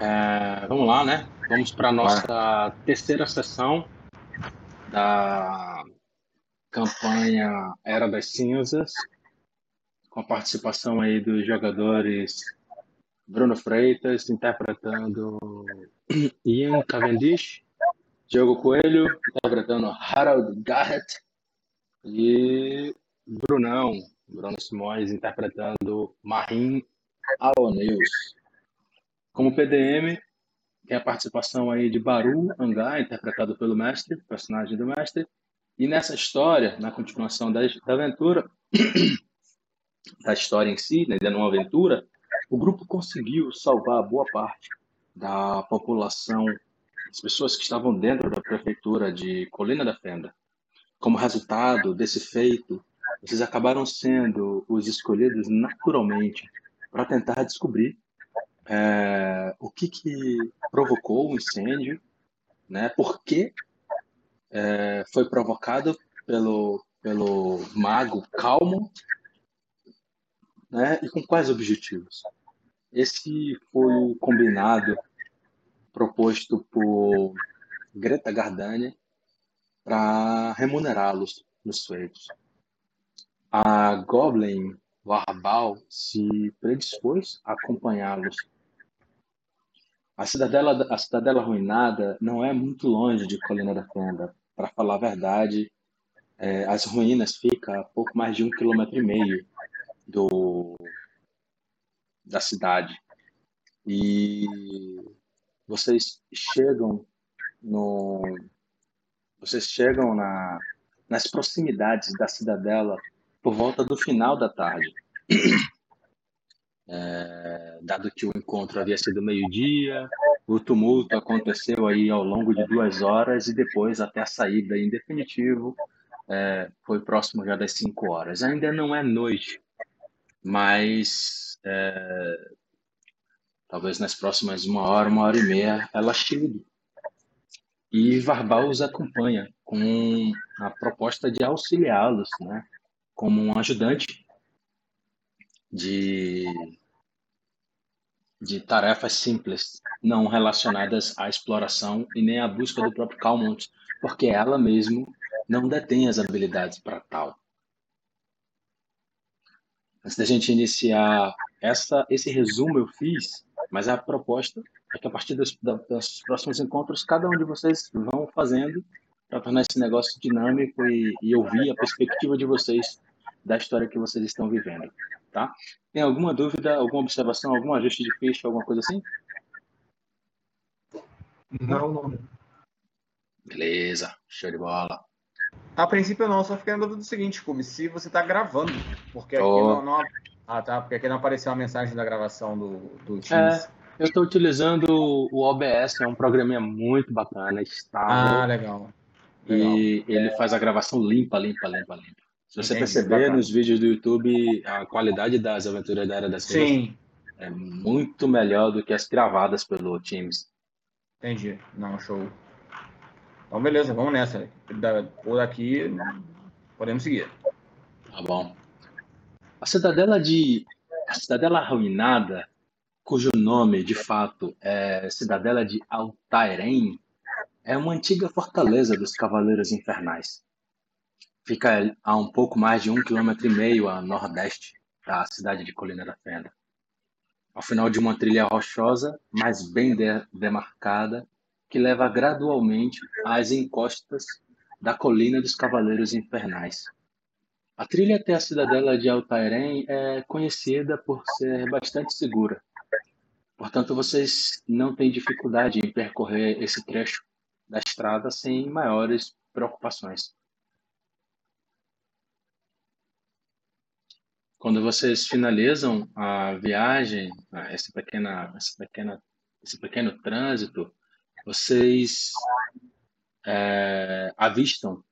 É, vamos lá, né? Vamos para a nossa terceira sessão da campanha Era das Cinzas, com a participação aí dos jogadores Bruno Freitas interpretando Ian Cavendish, Diogo Coelho interpretando Harold Garrett e Brunão, Bruno Simões interpretando Marim Alaneus. Como PDM, tem a participação aí de Baru Angá, interpretado pelo mestre, personagem do mestre. E nessa história, na continuação da, da aventura, da história em si, né, ainda numa aventura, o grupo conseguiu salvar boa parte da população, as pessoas que estavam dentro da prefeitura de Colina da Fenda. Como resultado desse feito, vocês acabaram sendo os escolhidos naturalmente para tentar descobrir é, o que, que provocou o incêndio, né? Por que é, foi provocado pelo pelo mago Calmo, né? E com quais objetivos? Esse foi o combinado proposto por Greta Gardani para remunerá-los nos feitos. A Goblin Warbal se predispôs a acompanhá-los a cidadela, a cidadela arruinada não é muito longe de Colina da Fenda. Para falar a verdade, é, as ruínas ficam a pouco mais de um quilômetro e meio do, da cidade. E vocês chegam no, vocês chegam na, nas proximidades da cidadela por volta do final da tarde. É, dado que o encontro havia sido meio-dia, o tumulto aconteceu aí ao longo de duas horas e depois até a saída em definitivo é, foi próximo já das cinco horas. Ainda não é noite, mas é, talvez nas próximas uma hora, uma hora e meia ela chegue. E Varbal os acompanha com a proposta de auxiliá-los, né, como um ajudante de, de tarefas simples, não relacionadas à exploração e nem à busca do próprio Calmont, porque ela mesmo não detém as habilidades para tal. Antes da gente iniciar essa, esse resumo eu fiz, mas a proposta é que a partir dos, dos próximos encontros, cada um de vocês vão fazendo para tornar esse negócio dinâmico e, e ouvir a perspectiva de vocês da história que vocês estão vivendo tá? Tem alguma dúvida, alguma observação, algum ajuste de ficha, alguma coisa assim? Não, não. Beleza, show de bola. A princípio não, só fiquei na dúvida do seguinte, Cube, se você está gravando, porque aqui não, não, Ah, tá, porque aqui não apareceu a mensagem da gravação do, do Teams. É, eu estou utilizando o OBS, é um programinha muito bacana, estável. Ah, legal. legal. E ele faz a gravação limpa, limpa, limpa, limpa. Se você perceber nos vídeos do YouTube, a qualidade das aventuras da Era das Sim. é muito melhor do que as gravadas pelo Teams. Entendi. Não, show. Então, beleza, vamos nessa. Por aqui, podemos seguir. Tá bom. A cidadela de. A cidadela arruinada, cujo nome de fato é Cidadela de Altairen, é uma antiga fortaleza dos Cavaleiros Infernais. Fica a um pouco mais de um quilômetro e meio a nordeste da cidade de Colina da Fenda. Ao final de uma trilha rochosa, mas bem demarcada, que leva gradualmente às encostas da Colina dos Cavaleiros Infernais. A trilha até a cidadela de Altairen é conhecida por ser bastante segura. Portanto, vocês não têm dificuldade em percorrer esse trecho da estrada sem maiores preocupações. Quando vocês finalizam a viagem, esse, pequena, esse, pequena, esse pequeno trânsito, vocês é, avistam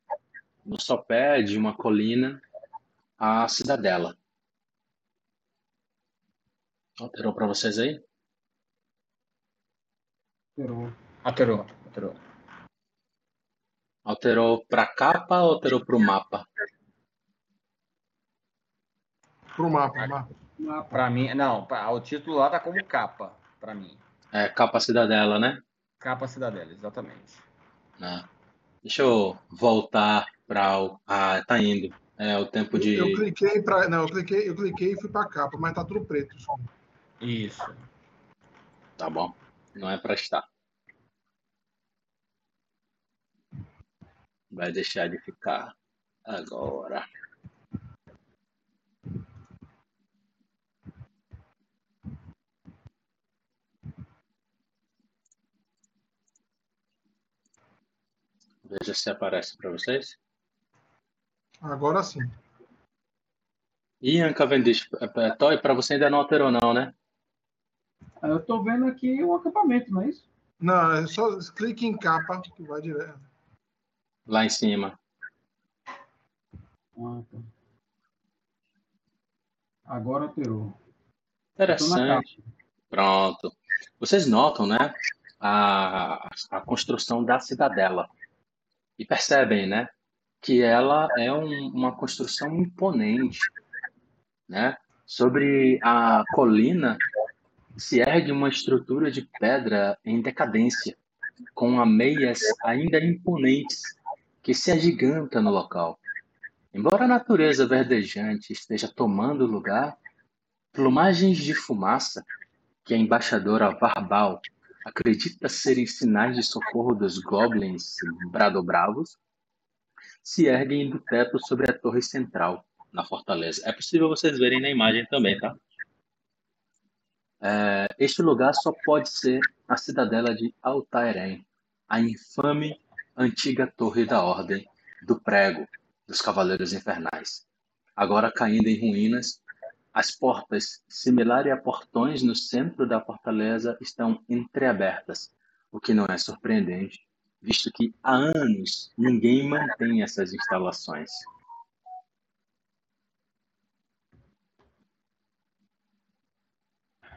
no sopé de uma colina a cidadela. Alterou para vocês aí? Alterou. Alterou. Alterou. Alterou para capa ou alterou para o mapa? Pro mapa, mapa. Para mim, não, pra, o título lá tá como capa, para mim. É, capacidade dela, né? Capacidade dela, exatamente. Ah, deixa eu voltar para o. Ah, tá indo. É o tempo de. Eu, eu cliquei para. Não, eu cliquei, eu cliquei e fui para capa, mas tá tudo preto. Isso. Tá bom. Não é para estar. Vai deixar de ficar agora. Veja se aparece para vocês. Agora sim. Ian Cavendish, é, é, Toy, para você ainda não alterou não, né? Eu estou vendo aqui o acampamento, não é isso? Não, é só clique em capa que vai direto. Lá em cima. Ah, tá. Agora alterou. Interessante. Pronto. Vocês notam, né? A, a construção da cidadela. E percebem, né? Que ela é um, uma construção imponente, né? Sobre a colina se ergue uma estrutura de pedra em decadência, com ameias ainda imponentes que se agiganta no local. Embora a natureza verdejante esteja tomando lugar, plumagens de fumaça que a embaixadora Varbal acredita serem sinais de socorro dos goblins bradobravos se erguem do teto sobre a torre central na fortaleza. É possível vocês verem na imagem também, tá? É, este lugar só pode ser a cidadela de Altairém, a infame antiga torre da Ordem do Prego dos Cavaleiros Infernais. Agora caindo em ruínas, as portas, similares a portões no centro da fortaleza, estão entreabertas, o que não é surpreendente, visto que há anos ninguém mantém essas instalações.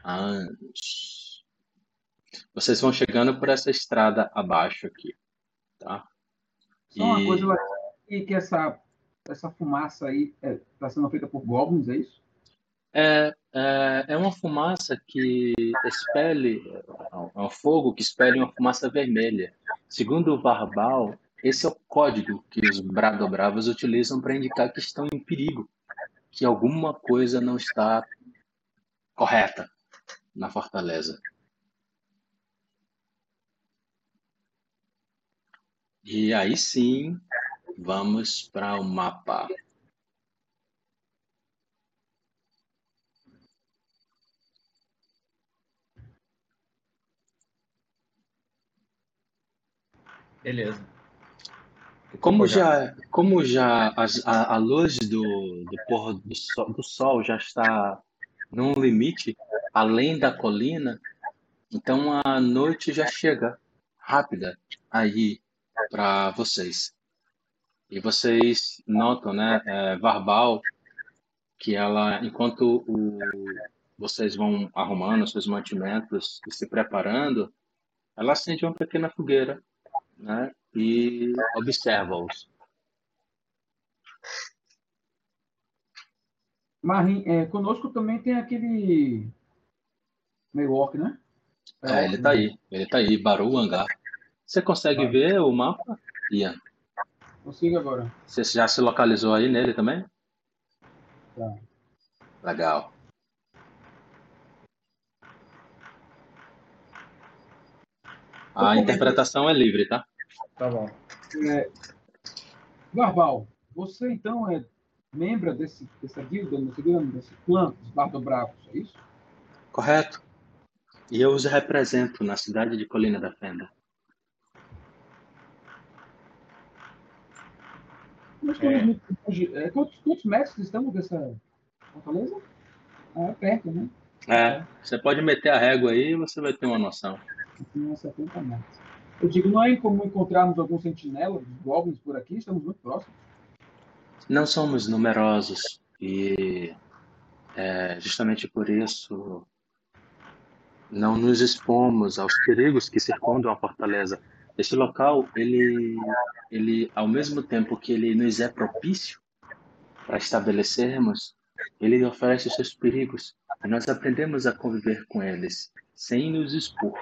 anos. Vocês vão chegando por essa estrada abaixo aqui, tá? Só uma coisa, e que essa, essa fumaça aí está é, tá sendo feita por goblins, é isso? É, é, é uma fumaça que expele, é um fogo que expele uma fumaça vermelha. Segundo o Varbal, esse é o código que os Bradobravos utilizam para indicar que estão em perigo, que alguma coisa não está correta na fortaleza. E aí sim, vamos para o mapa. Beleza. Como já, como já a, a luz do, do pôr do sol, do sol já está num limite, além da colina, então a noite já chega rápida aí para vocês. E vocês notam, né, é, Varbal, que ela, enquanto o, vocês vão arrumando seus mantimentos e se preparando, ela acende uma pequena fogueira, né, e observa-os. Marim, é, conosco também tem aquele Maywalk, né? É, ele tá aí. Ele tá aí, Baru Hangar. Você consegue ah. ver o mapa, Ian? Consigo agora. Você já se localizou aí nele também? Tá. Legal. A interpretação é livre, tá? Tá bom. É, Garbal, você então é membro desse, dessa guilda, desse clã dos Bardo Bravos, é isso? Correto. E eu os represento na cidade de Colina da Fenda. Estamos é. é. quantos, quantos metros estamos dessa fortaleza? Ah, é perto, né? É, você pode meter a régua aí e você vai ter uma noção. Aqui 70 metros. Eu digo, não é incomum encontrarmos algum sentinela dos goblins por aqui? Estamos muito próximos. Não somos numerosos e é, justamente por isso não nos expomos aos perigos que circundam a fortaleza. Este local, ele, ele, ao mesmo tempo que ele nos é propício para estabelecermos, ele oferece seus perigos e nós aprendemos a conviver com eles, sem nos expor.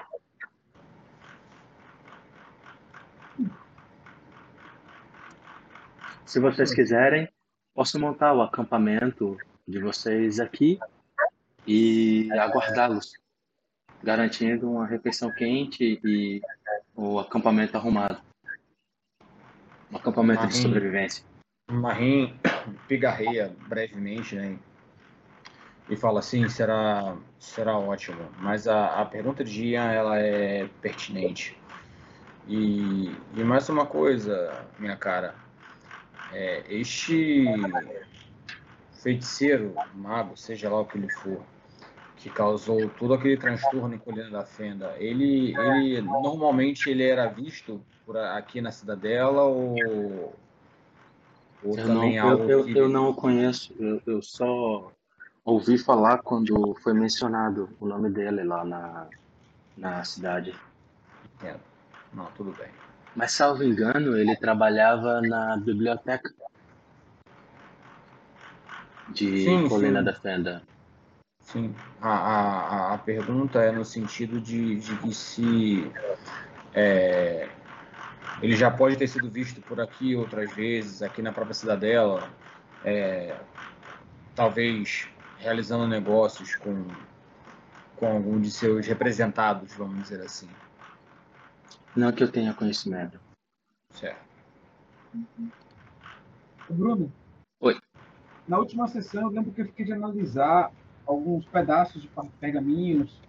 Se vocês quiserem, posso montar o acampamento de vocês aqui e aguardá-los, garantindo uma refeição quente e o acampamento arrumado. Um acampamento Marim, de sobrevivência. Marim pigarreia brevemente, né? E fala assim, será, será ótimo. Mas a, a pergunta de Ian, ela é pertinente. E, e mais uma coisa, minha cara. É, este feiticeiro, mago, seja lá o que ele for, que causou todo aquele transtorno em Colina da Fenda, ele, ele normalmente ele era visto por aqui na cidadela ou, ou eu também não, algo eu, que... eu não o conheço, eu, eu só ouvi falar quando foi mencionado o nome dele lá na, na cidade. É. Não, tudo bem. Mas, salvo engano, ele trabalhava na biblioteca de sim, Colina sim. da Fenda. Sim, a, a, a pergunta é no sentido de, de que se é, ele já pode ter sido visto por aqui outras vezes, aqui na própria cidadela, é, talvez realizando negócios com, com algum de seus representados, vamos dizer assim. Não que eu tenha conhecimento. Certo. Bruno. Oi. Na última sessão, eu lembro que eu fiquei de analisar alguns pedaços de pergaminhos,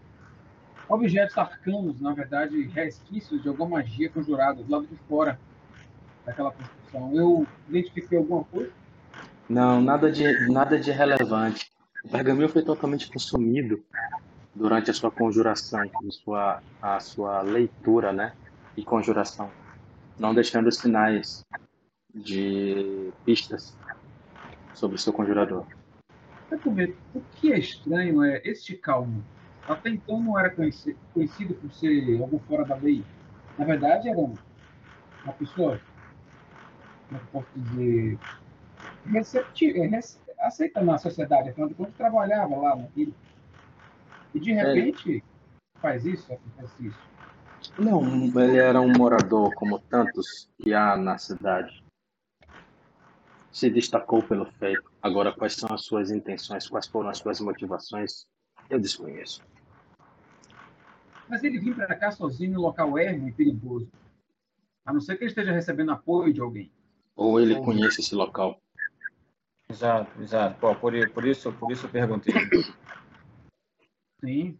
objetos arcanos, na verdade, resquícios de alguma magia conjurada do lado de fora daquela construção. Eu identifiquei alguma coisa? Não, nada de, nada de relevante. O pergaminho foi totalmente consumido durante a sua conjuração, a sua, a sua leitura, né? E conjuração, não deixando sinais de pistas sobre o seu conjurador. O que é estranho é este calmo. Até então não era conhecido por ser algo fora da lei. Na verdade, era uma pessoa, como eu posso dizer, receptiva, aceita na sociedade, afinal de contas trabalhava lá naquilo. E de é. repente é. faz isso, acontece isso. Não, ele era um morador como tantos que há na cidade. Se destacou pelo feito. Agora, quais são as suas intenções, quais foram as suas motivações, eu desconheço. Mas ele vir para cá sozinho em um local ermo e perigoso. A não ser que ele esteja recebendo apoio de alguém. Ou ele conhece esse local. Exato, exato. Pô, por, por, isso, por isso eu perguntei. Sim.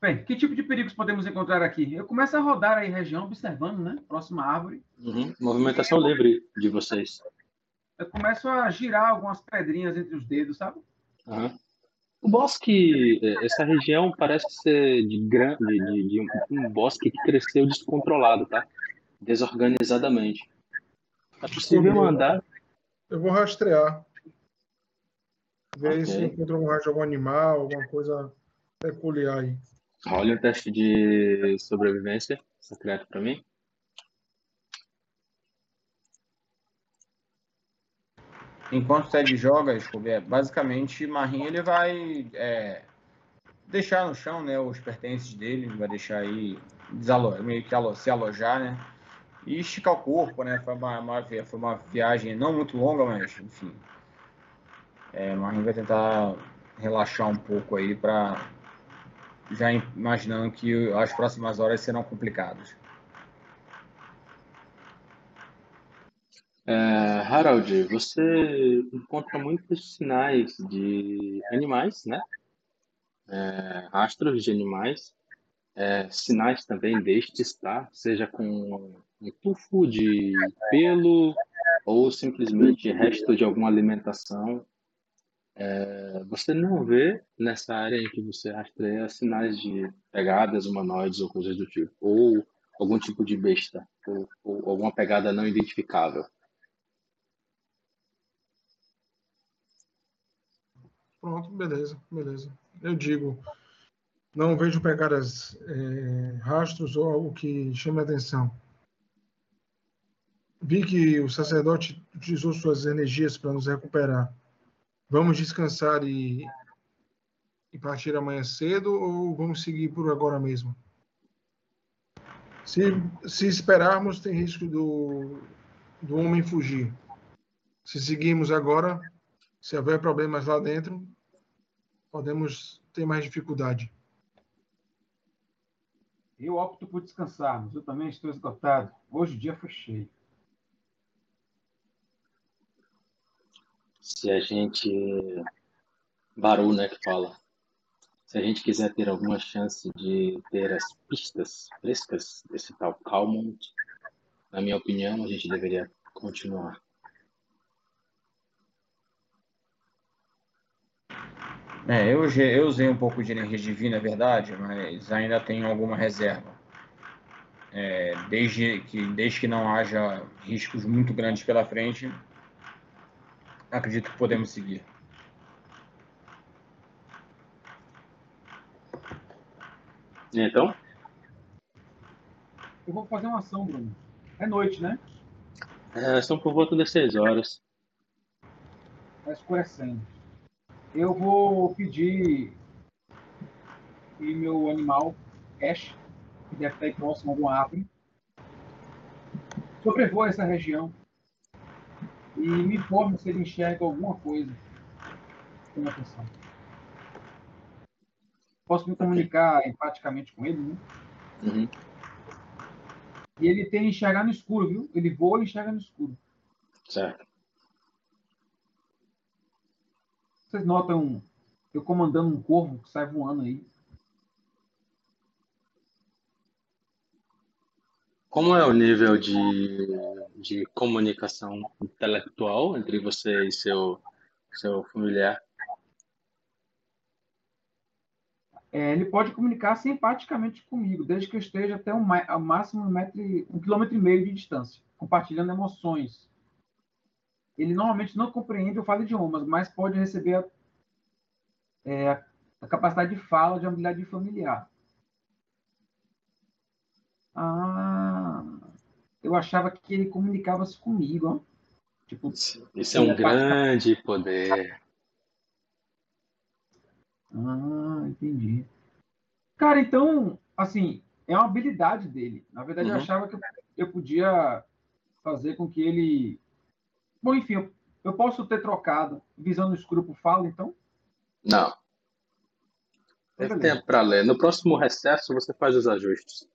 Bem, que tipo de perigos podemos encontrar aqui? Eu começo a rodar aí região, observando, né? Próxima árvore. Uhum. Movimentação livre de vocês. Eu começo a girar algumas pedrinhas entre os dedos, sabe? Uhum. O bosque, é, essa região parece ser de grande, de, de um, um, bosque que cresceu descontrolado, tá? Desorganizadamente. É possível andar? Eu vou rastrear. Ver okay. se encontro algum rastro de algum animal, alguma coisa peculiar aí. Olha o teste de sobrevivência secreto para mim. Enquanto o Ted joga, é, basicamente, Marim ele vai é, deixar no chão né, os pertences dele, vai deixar aí meio que se alojar, né? e esticar o corpo, né? Foi uma, uma, foi uma viagem não muito longa, mas enfim. É, gente vai tentar relaxar um pouco aí para já imaginando que as próximas horas serão complicadas. É, Harold, você encontra muitos sinais de animais, né? É, rastros de animais, é, sinais também destes, tá? Seja com um tufo de pelo ou simplesmente resto de alguma alimentação. É, você não vê nessa área em que você rastreia sinais de pegadas humanoides ou coisas do tipo, ou algum tipo de besta, ou, ou alguma pegada não identificável. Pronto, beleza, beleza. Eu digo, não vejo pegadas, é, rastros ou algo que chame a atenção. Vi que o sacerdote utilizou suas energias para nos recuperar. Vamos descansar e e partir amanhã cedo ou vamos seguir por agora mesmo? Se, se esperarmos, tem risco do, do homem fugir. Se seguirmos agora, se houver problemas lá dentro, podemos ter mais dificuldade. Eu opto por descansarmos. Eu também estou esgotado. Hoje o dia foi cheio. Se a gente. Baru, né, que fala. Se a gente quiser ter alguma chance de ter as pistas frescas desse tal Calmont, na minha opinião, a gente deveria continuar. É, eu, eu usei um pouco de energia divina, é verdade, mas ainda tenho alguma reserva. É, desde, que, desde que não haja riscos muito grandes pela frente, acredito que podemos seguir. Então? Eu vou fazer uma ação, Bruno. É noite, né? É, são por volta das seis horas. Está escurecendo eu vou pedir que meu animal, Ash, que deve estar aí próximo a alguma árvore, sobrevoe essa região e me informe se ele enxerga alguma coisa. Tenha atenção. Posso me comunicar empaticamente com ele, né? Uhum. E ele tem enxergar no escuro, viu? Ele voa e enxerga no escuro. Certo. Vocês notam eu comandando um corvo que sai voando aí. Como é o nível de, de comunicação intelectual entre você e seu, seu familiar? É, ele pode comunicar simpaticamente comigo, desde que eu esteja até um, máximo um, metro, um quilômetro e meio de distância, compartilhando emoções, ele normalmente não compreende ou fala idiomas, mas pode receber a, é, a capacidade de fala de habilidade familiar. Ah, eu achava que ele comunicava-se comigo. Ó. Tipo, Isso é um grande poder. Ah, entendi. Cara, então, assim, é uma habilidade dele. Na verdade, uhum. eu achava que eu podia fazer com que ele Bom, enfim, eu, eu posso ter trocado visão no escuro por fala, então? Não. Tem tempo para ler. No próximo recesso você faz os ajustes.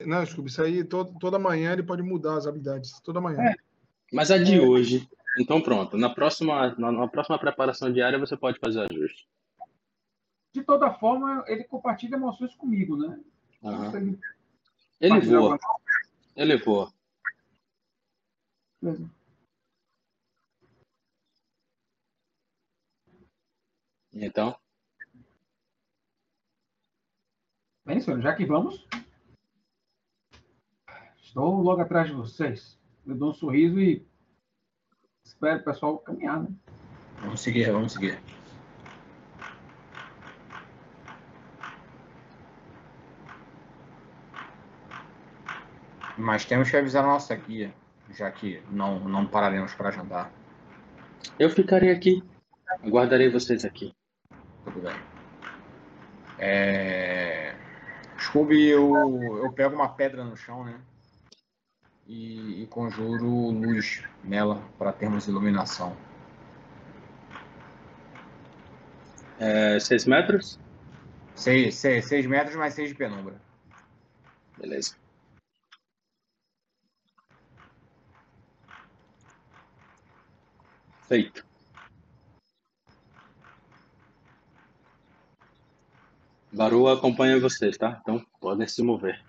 Não, Scooby, isso aí todo, toda manhã ele pode mudar as habilidades. Toda manhã. É. Mas é de é. hoje. Então pronto. Na próxima, na, na, próxima preparação diária você pode fazer o ajuste. De toda forma, ele compartilha emoções comigo, né? Uhum. Ele, ele voa. Ele voa. Mesmo. Então? Bem, senhor, já que vamos. Estou logo atrás de vocês. Eu dou um sorriso e espero o pessoal caminhar, né? Vamos seguir, vamos seguir. Mas temos que avisar a nossa guia já que não, não pararemos para jantar. Eu ficarei aqui. Aguardarei vocês aqui. Tudo bem. É... Scooby, eu, eu pego uma pedra no chão, né? E, e conjuro luz nela para termos iluminação. É, seis metros? Seis, seis, seis metros mais seis de penumbra. Beleza. Feito. Baru acompanha vocês, tá? Então podem se mover.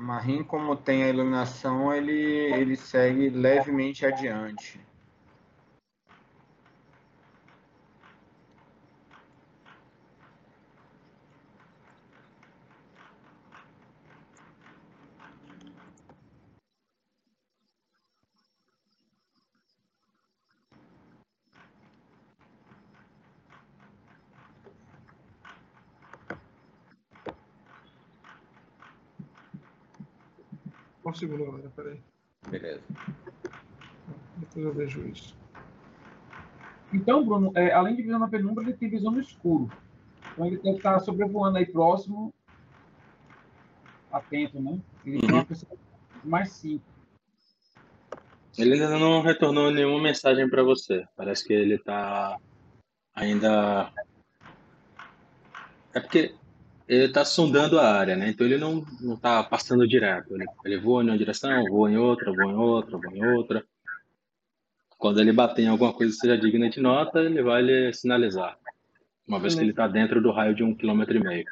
Marim, como tem a iluminação, ele, ele segue levemente adiante. Segundo, galera. Peraí. Beleza. Depois eu vejo isso. Então, Bruno, é, além de visão na penumbra, ele tem visão no escuro. Então ele tem que estar sobrevoando aí próximo, atento, né? Ele tem uma pessoa mais cinco. Ele ainda não retornou nenhuma mensagem para você. Parece que ele tá ainda. É porque ele tá sondando a área, né? Então ele não, não tá passando direto. Ele, ele voa em uma direção, voa em outra, voa em outra, voa em outra. Quando ele bater em alguma coisa que seja digna de nota, ele vai lhe sinalizar. Uma vez que ele está dentro do raio de um quilômetro e meio.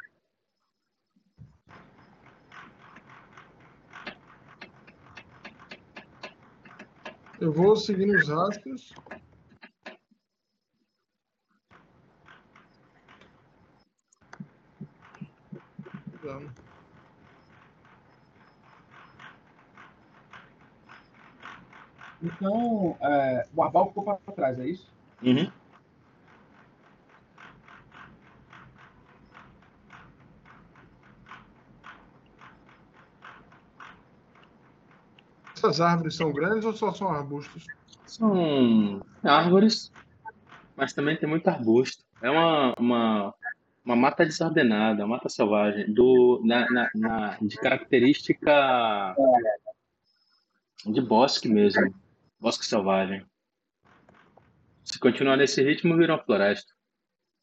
Eu vou seguindo os rastros. Então, é, o Arbal ficou para trás, é isso? Uhum. Essas árvores são grandes ou só são arbustos? São árvores, mas também tem muito arbusto. É uma, uma, uma mata desordenada, uma mata selvagem, do, na, na, na, de característica de bosque mesmo, bosque selvagem. Se continuar nesse ritmo, vira uma floresta.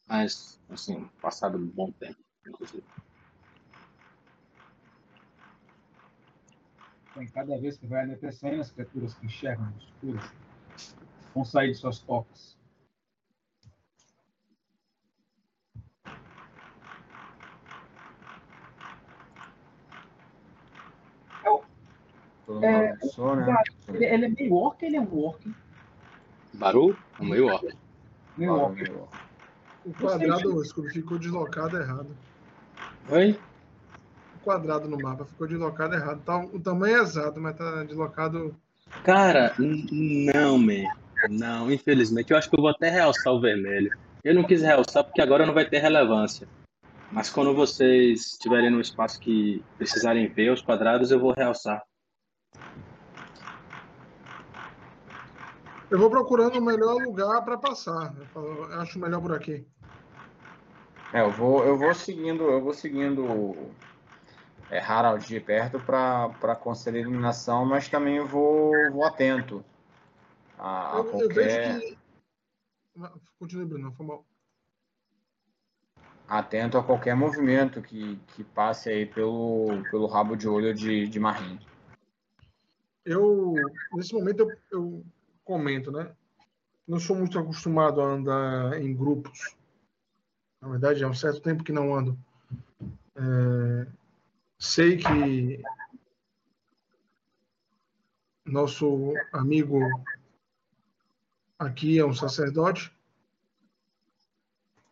Mas, assim, passado um bom tempo, inclusive. Cada vez que vai anoitecendo, as criaturas que enxergam no escuro vão sair de suas tocas. É, almoçou, né? Ele, ele é meio orc ele é um orc? Baru, é um meio orc. Meio orc. O quadrado, o escudo ficou deslocado errado. Oi? O quadrado no mapa ficou deslocado errado. Tá, o tamanho é exato, mas tá deslocado. Cara, não, man. Não, infelizmente. Eu acho que eu vou até realçar o vermelho. Eu não quis realçar porque agora não vai ter relevância. Mas quando vocês estiverem no espaço que precisarem ver os quadrados, eu vou realçar. Eu vou procurando o melhor lugar para passar. Eu falo, eu acho melhor por aqui. É, eu vou, eu vou seguindo, eu vou seguindo é, Harald de perto para conceder eliminação, mas também eu vou, vou atento a, a Eu, qualquer que. Continue, Bruno, foi mal. atento a qualquer movimento que, que passe aí pelo, pelo rabo de olho de, de Marim. Eu, nesse momento, eu, eu comento, né? Não sou muito acostumado a andar em grupos. Na verdade, há um certo tempo que não ando. É, sei que nosso amigo aqui é um sacerdote,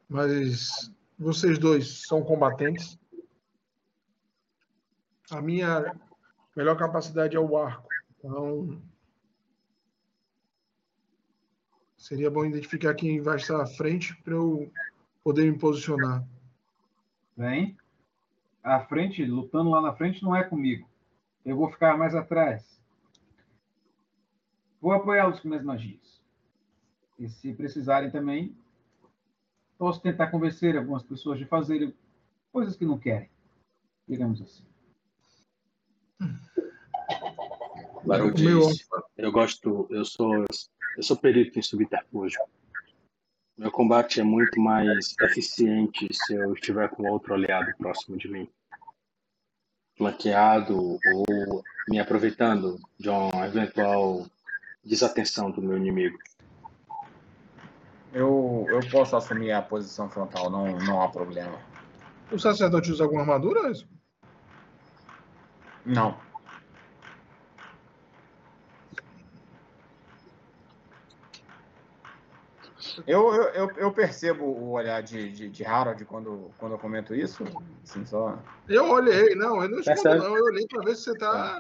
mas vocês dois são combatentes. A minha melhor capacidade é o arco. Então, seria bom identificar quem vai estar à frente para eu poder me posicionar. Vem. À frente, lutando lá na frente, não é comigo. Eu vou ficar mais atrás. Vou apoiá-los com minhas magias. E se precisarem também, posso tentar convencer algumas pessoas de fazerem coisas que não querem. Digamos assim. Baru O meu diz, eu gosto, eu sou, eu sou perito em subterfúgio. Meu combate é muito mais eficiente se eu estiver com outro aliado próximo de mim. Flanqueado ou me aproveitando de uma eventual desatenção do meu inimigo. Eu, eu posso assumir a posição frontal, não, não há problema. O sacerdote usa alguma armadura? Não. Eu, eu, eu, eu percebo o olhar de, de, de Harold quando, quando eu comento isso. Assim, só, Eu olhei, não, eu não escondo, não. Eu olhei para ver se você tá.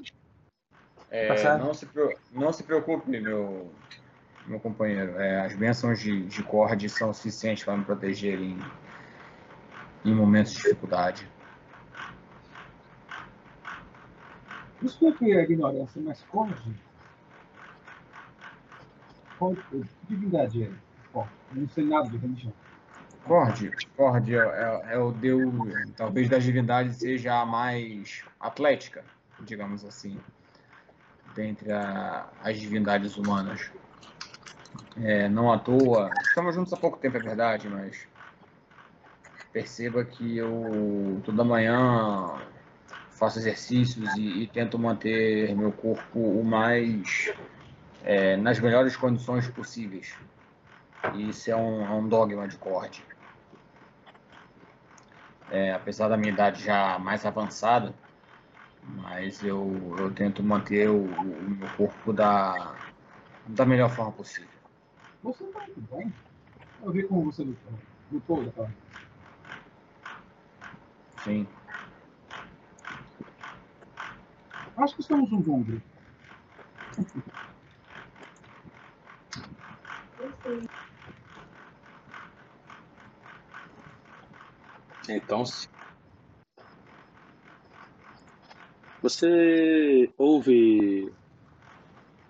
é, Tá certo. não, se, não se preocupe, meu, meu companheiro. É, as bênçãos de, de Cord são suficientes para me proteger em, em momentos de dificuldade. Desculpe a ignorância, mas Cord. Qual que divindade é? Ó, não sei nada de religião. Cord, Cord é, é, é, o deus, talvez das divindades seja a mais atlética, digamos assim, dentre a, as divindades humanas. É, não à toa, estamos juntos há pouco tempo, é verdade, mas perceba que eu toda manhã faço exercícios e, e tento manter meu corpo o mais é, nas melhores condições possíveis. E isso é um, é um dogma de corte. É, apesar da minha idade já mais avançada, mas eu, eu tento manter o, o meu corpo da, da melhor forma possível. Você tá muito bem. Eu vi como você lutou, lutou então. Sim. Acho que estamos um bom Então, você ouve,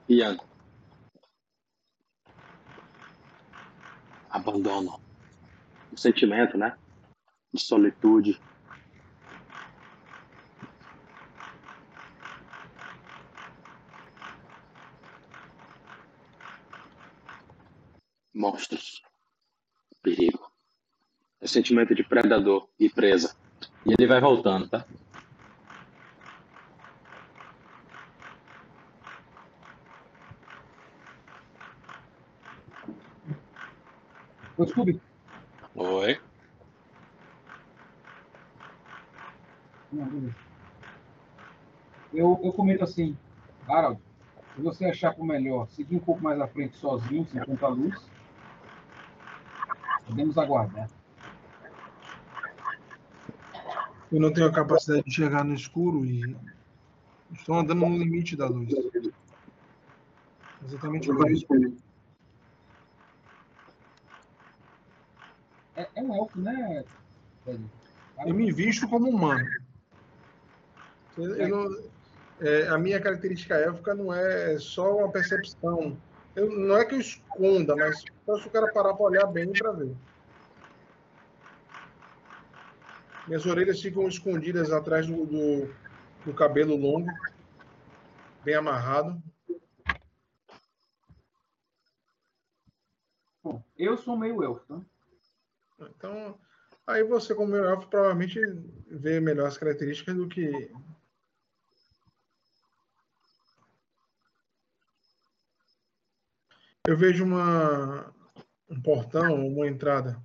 Ian, abandono, o sentimento, né, de solitude, monstros, perigo. É sentimento de predador e presa. E ele vai voltando, tá? Ô, Scooby. Oi. Eu, eu comento assim, Harold, se você achar por melhor seguir um pouco mais à frente sozinho, sem tanta luz, podemos aguardar. Eu não tenho a capacidade de chegar no escuro e estou andando no limite da luz. Exatamente por isso. É, é um elfo, né? Eu me visto como humano. Eu não, é, a minha característica élfica não é só uma percepção. Eu, não é que eu esconda, mas só se o cara parar para olhar bem para ver. Minhas orelhas ficam escondidas atrás do, do, do cabelo longo, bem amarrado. Bom, eu sou meio elfo, tá? Então, aí você, como meio elfo, provavelmente vê melhor as características do que Eu vejo uma, um portão, uma entrada.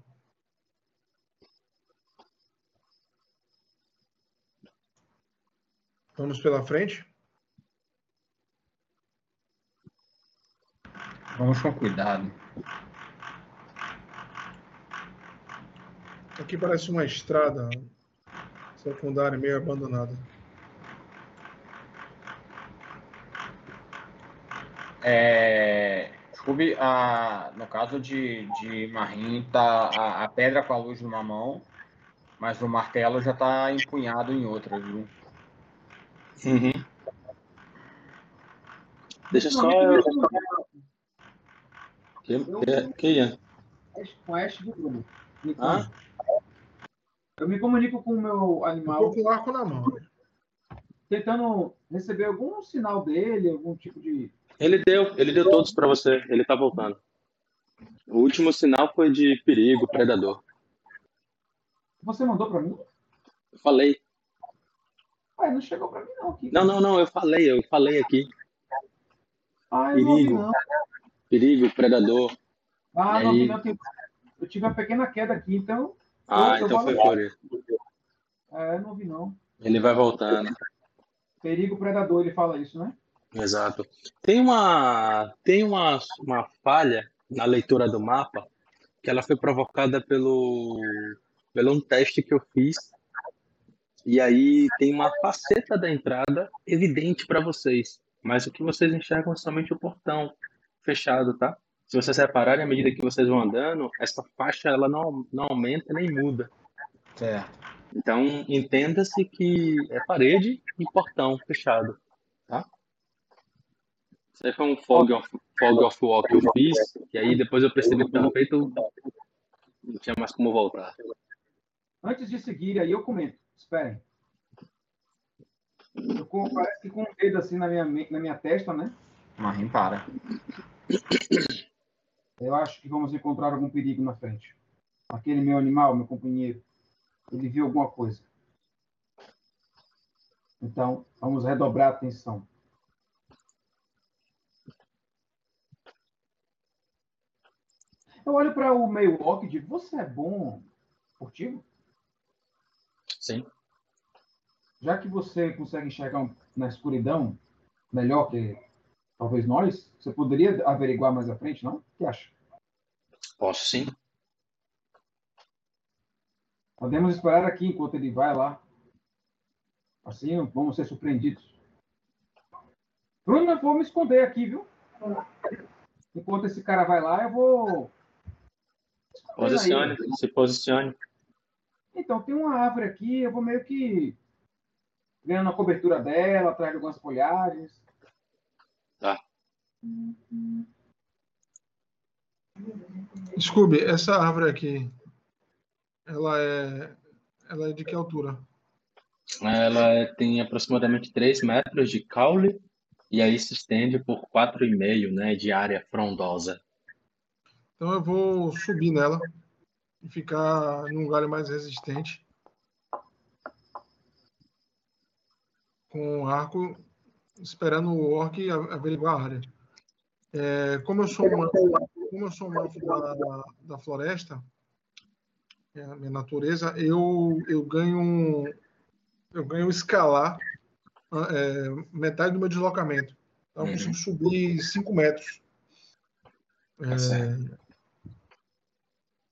Vamos pela frente? Vamos com cuidado. Aqui parece uma estrada secundária meio abandonada. É, Scooby, a, no caso de, de Marim, tá a, a, pedra com a luz numa mão, mas o martelo já está empunhado em outra, viu? Uhum. Deixa só. Eu... Que, que, que é? Com Ash do Bruno. Ah? Eu me comunico com o meu animal. Eu com o arco na mão. Tentando receber algum sinal dele, algum tipo de. Ele deu, ele deu todos para você. Ele tá voltando. O último sinal foi de perigo, predador. Você mandou para mim? Eu falei. Ué, não chegou para mim não aqui. Não, não, não, eu falei, eu falei aqui. Ah, eu perigo. não, vi, não. Perigo, predador. Ah, não, aí... não, eu tive uma pequena queda aqui, então. Ah, então foi por isso. É, não vi não. Ele vai voltando. Perigo predador, ele fala isso, né? Exato. Tem uma tem uma, uma falha na leitura do mapa que ela foi provocada pelo pelo um teste que eu fiz e aí tem uma faceta da entrada evidente para vocês, mas o que vocês enxergam é somente o portão fechado, tá? Se vocês repararem, à medida que vocês vão andando, essa faixa ela não, não aumenta nem muda. Certo. Então, entenda-se que é parede e portão fechado, tá? Isso aí foi um fog of, fog of war que eu fiz, e aí depois eu percebi que pelo feito não tinha mais como voltar. Antes de seguir, aí eu comento. Esperem. Eu parece que com um dedo assim na minha, na minha testa, né? Marim para. Eu acho que vamos encontrar algum perigo na frente. Aquele meu animal, meu companheiro, ele viu alguma coisa. Então, vamos redobrar a atenção. Eu olho para o meio walk e digo: Você é bom esportivo? Sim. Já que você consegue enxergar na escuridão melhor que talvez nós, você poderia averiguar mais à frente, não? O que acha? Posso sim. Podemos esperar aqui enquanto ele vai lá. Assim vamos ser surpreendidos. Bruno, eu vou me esconder aqui, viu? Enquanto esse cara vai lá, eu vou. Posicione, se posicione. Então, tem uma árvore aqui, eu vou meio que ganhando a cobertura dela, atrás de algumas folhagens. Tá. Scooby, essa árvore aqui, ela é, ela é de que altura? Ela tem aproximadamente 3 metros de caule e aí se estende por 4,5 né, de área frondosa. Então eu vou subir nela e ficar num galho mais resistente. Com o arco, esperando o orc averiguar a área. É, como eu sou um como eu sou um elfo da, da floresta, é a minha natureza, eu, eu ganho eu ganho escalar é, metade do meu deslocamento. Então eu consigo subir 5 metros. Tá certo.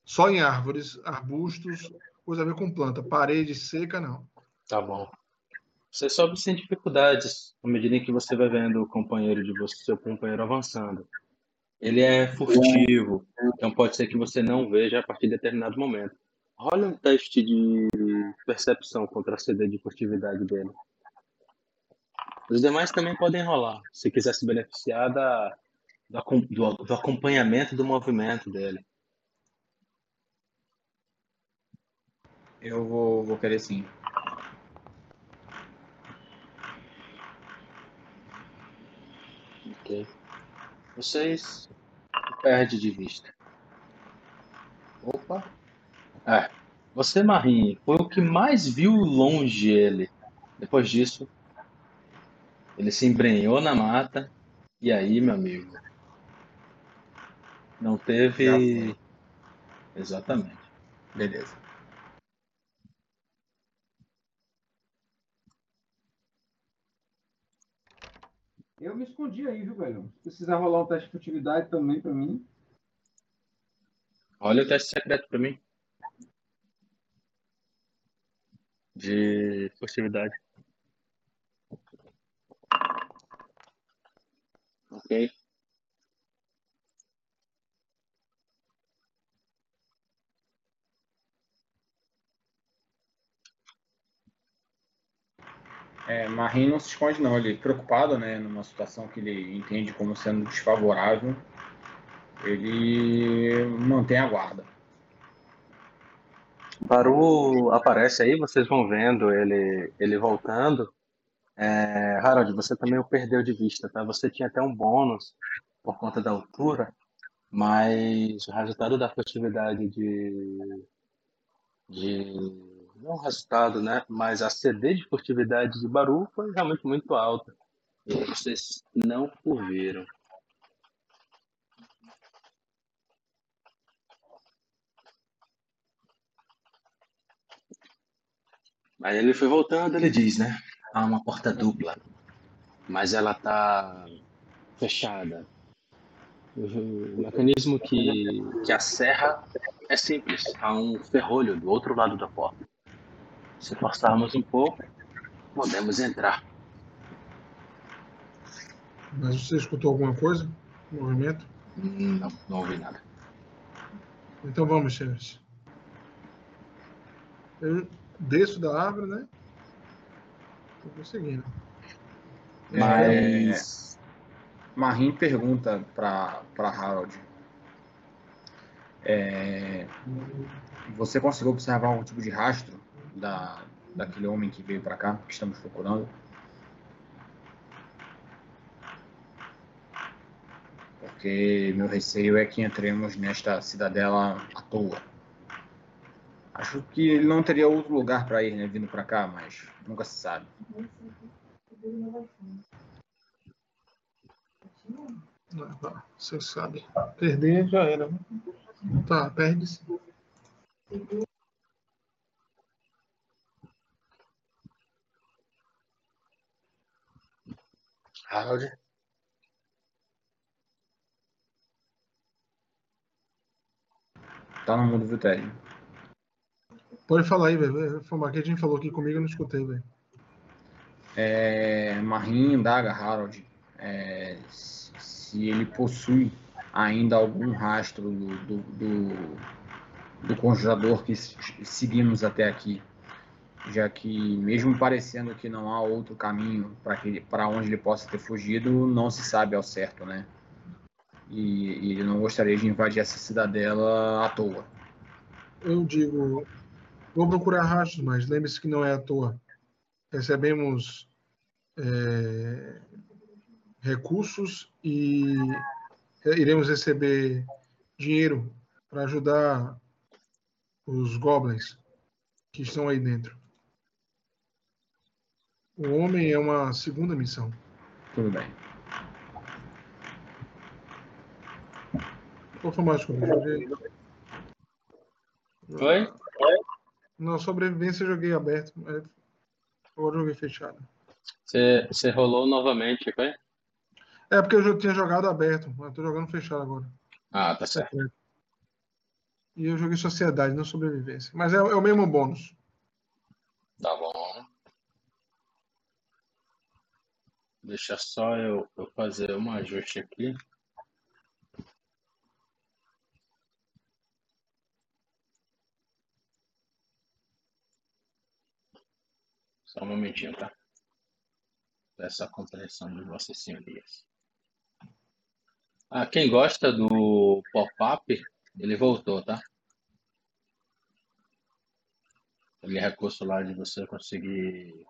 Só em árvores, arbustos, coisa a ver com planta. Parede seca, não. Tá bom. Você sobe sem dificuldades à medida em que você vai vendo o companheiro de você, seu companheiro avançando. Ele é furtivo, então pode ser que você não veja a partir de determinado momento. Rola um teste de percepção contra a CD de furtividade dele. Os demais também podem rolar, se quiser se beneficiar da, do, do acompanhamento do movimento dele. Eu vou, vou querer sim. Ok. Vocês perdem de vista. Opa. É. Você, Marim, foi o que mais viu longe ele. Depois disso, ele se embrenhou na mata. E aí, meu amigo, não teve. Exatamente. Beleza. Eu me escondi aí, viu, velho? Se precisar rolar um teste de furtividade também pra mim. Olha o teste secreto pra mim. De furtividade. Ok. É, Marim não se esconde não, ele preocupado, né, numa situação que ele entende como sendo desfavorável, ele mantém a guarda. Baru aparece aí, vocês vão vendo ele, ele voltando. É, Harold, você também o perdeu de vista, tá? Você tinha até um bônus por conta da altura, mas o resultado da festividade de, de não o resultado, né? Mas a CD de furtividade de Baru foi realmente muito alta. E vocês não o viram. Aí ele foi voltando, ele diz, né? Há uma porta dupla, mas ela tá fechada. O mecanismo que, que a serra é simples. Há um ferrolho do outro lado da porta. Se forçarmos um pouco, podemos entrar. Mas você escutou alguma coisa? Movimento? Não, não ouvi nada. Então vamos, senhores. Eu desço da árvore, né? Estou conseguindo. Mas. Marim pergunta para Harold. É, você conseguiu observar algum tipo de rastro da, daquele homem que veio para cá, que estamos procurando? Porque meu receio é que entremos nesta cidadela à toa. Acho que ele não teria outro lugar para ir, né, vindo para cá, mas nunca se sabe. Você sabe. Perder já era. Né? Tá, perde-se. Harold. Tá no mundo, viu, Ted? Pode falar aí, velho. Foi uma que a gente falou aqui comigo, eu não escutei, velho. É, Marim indaga Harold é, se ele possui ainda algum rastro do, do, do, do congelador que seguimos até aqui, já que mesmo parecendo que não há outro caminho para onde ele possa ter fugido, não se sabe ao certo, né? E, ele não gostaria de invadir essa cidadela à toa. Eu digo, Vou procurar rastros, mas lembre-se que não é à toa. Recebemos é, recursos e iremos receber dinheiro para ajudar os goblins que estão aí dentro. O homem é uma segunda missão. Tudo bem. Qual foi mais comigo? Oi? Na sobrevivência eu joguei aberto, agora eu joguei fechado. Você, rolou novamente, foi? É porque eu já tinha jogado aberto, mas eu tô jogando fechado agora. Ah, tá certo. E eu joguei sociedade, não sobrevivência. Mas é, é o mesmo bônus. Tá bom. Deixa só eu, eu fazer um ajuste aqui. Só um momentinho, tá? Peço a compreensão de vossas senhorias. Ah, quem gosta do pop-up, ele voltou, tá? Aquele recurso lá de você conseguir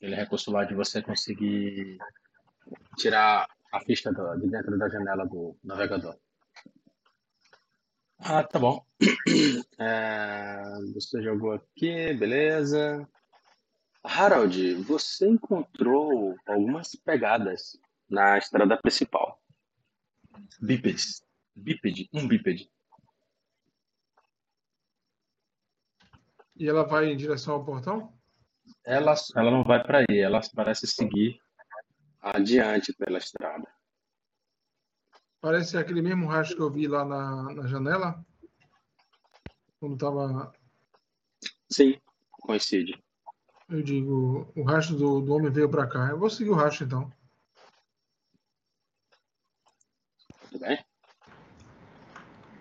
aquele recurso lá de você conseguir tirar a ficha do, de dentro da janela do navegador. Ah, tá bom. É, você jogou aqui, beleza. Harold, você encontrou algumas pegadas na estrada principal. Bípedes. Bípede, um bípede. E ela vai em direção ao portão? Ela, ela não vai para aí, ela parece seguir adiante pela estrada. Parece aquele mesmo rastro que eu vi lá na, na janela. Quando estava. Sim, coincide. Eu digo, o rastro do, do homem veio para cá. Eu vou seguir o rastro então. Tudo bem?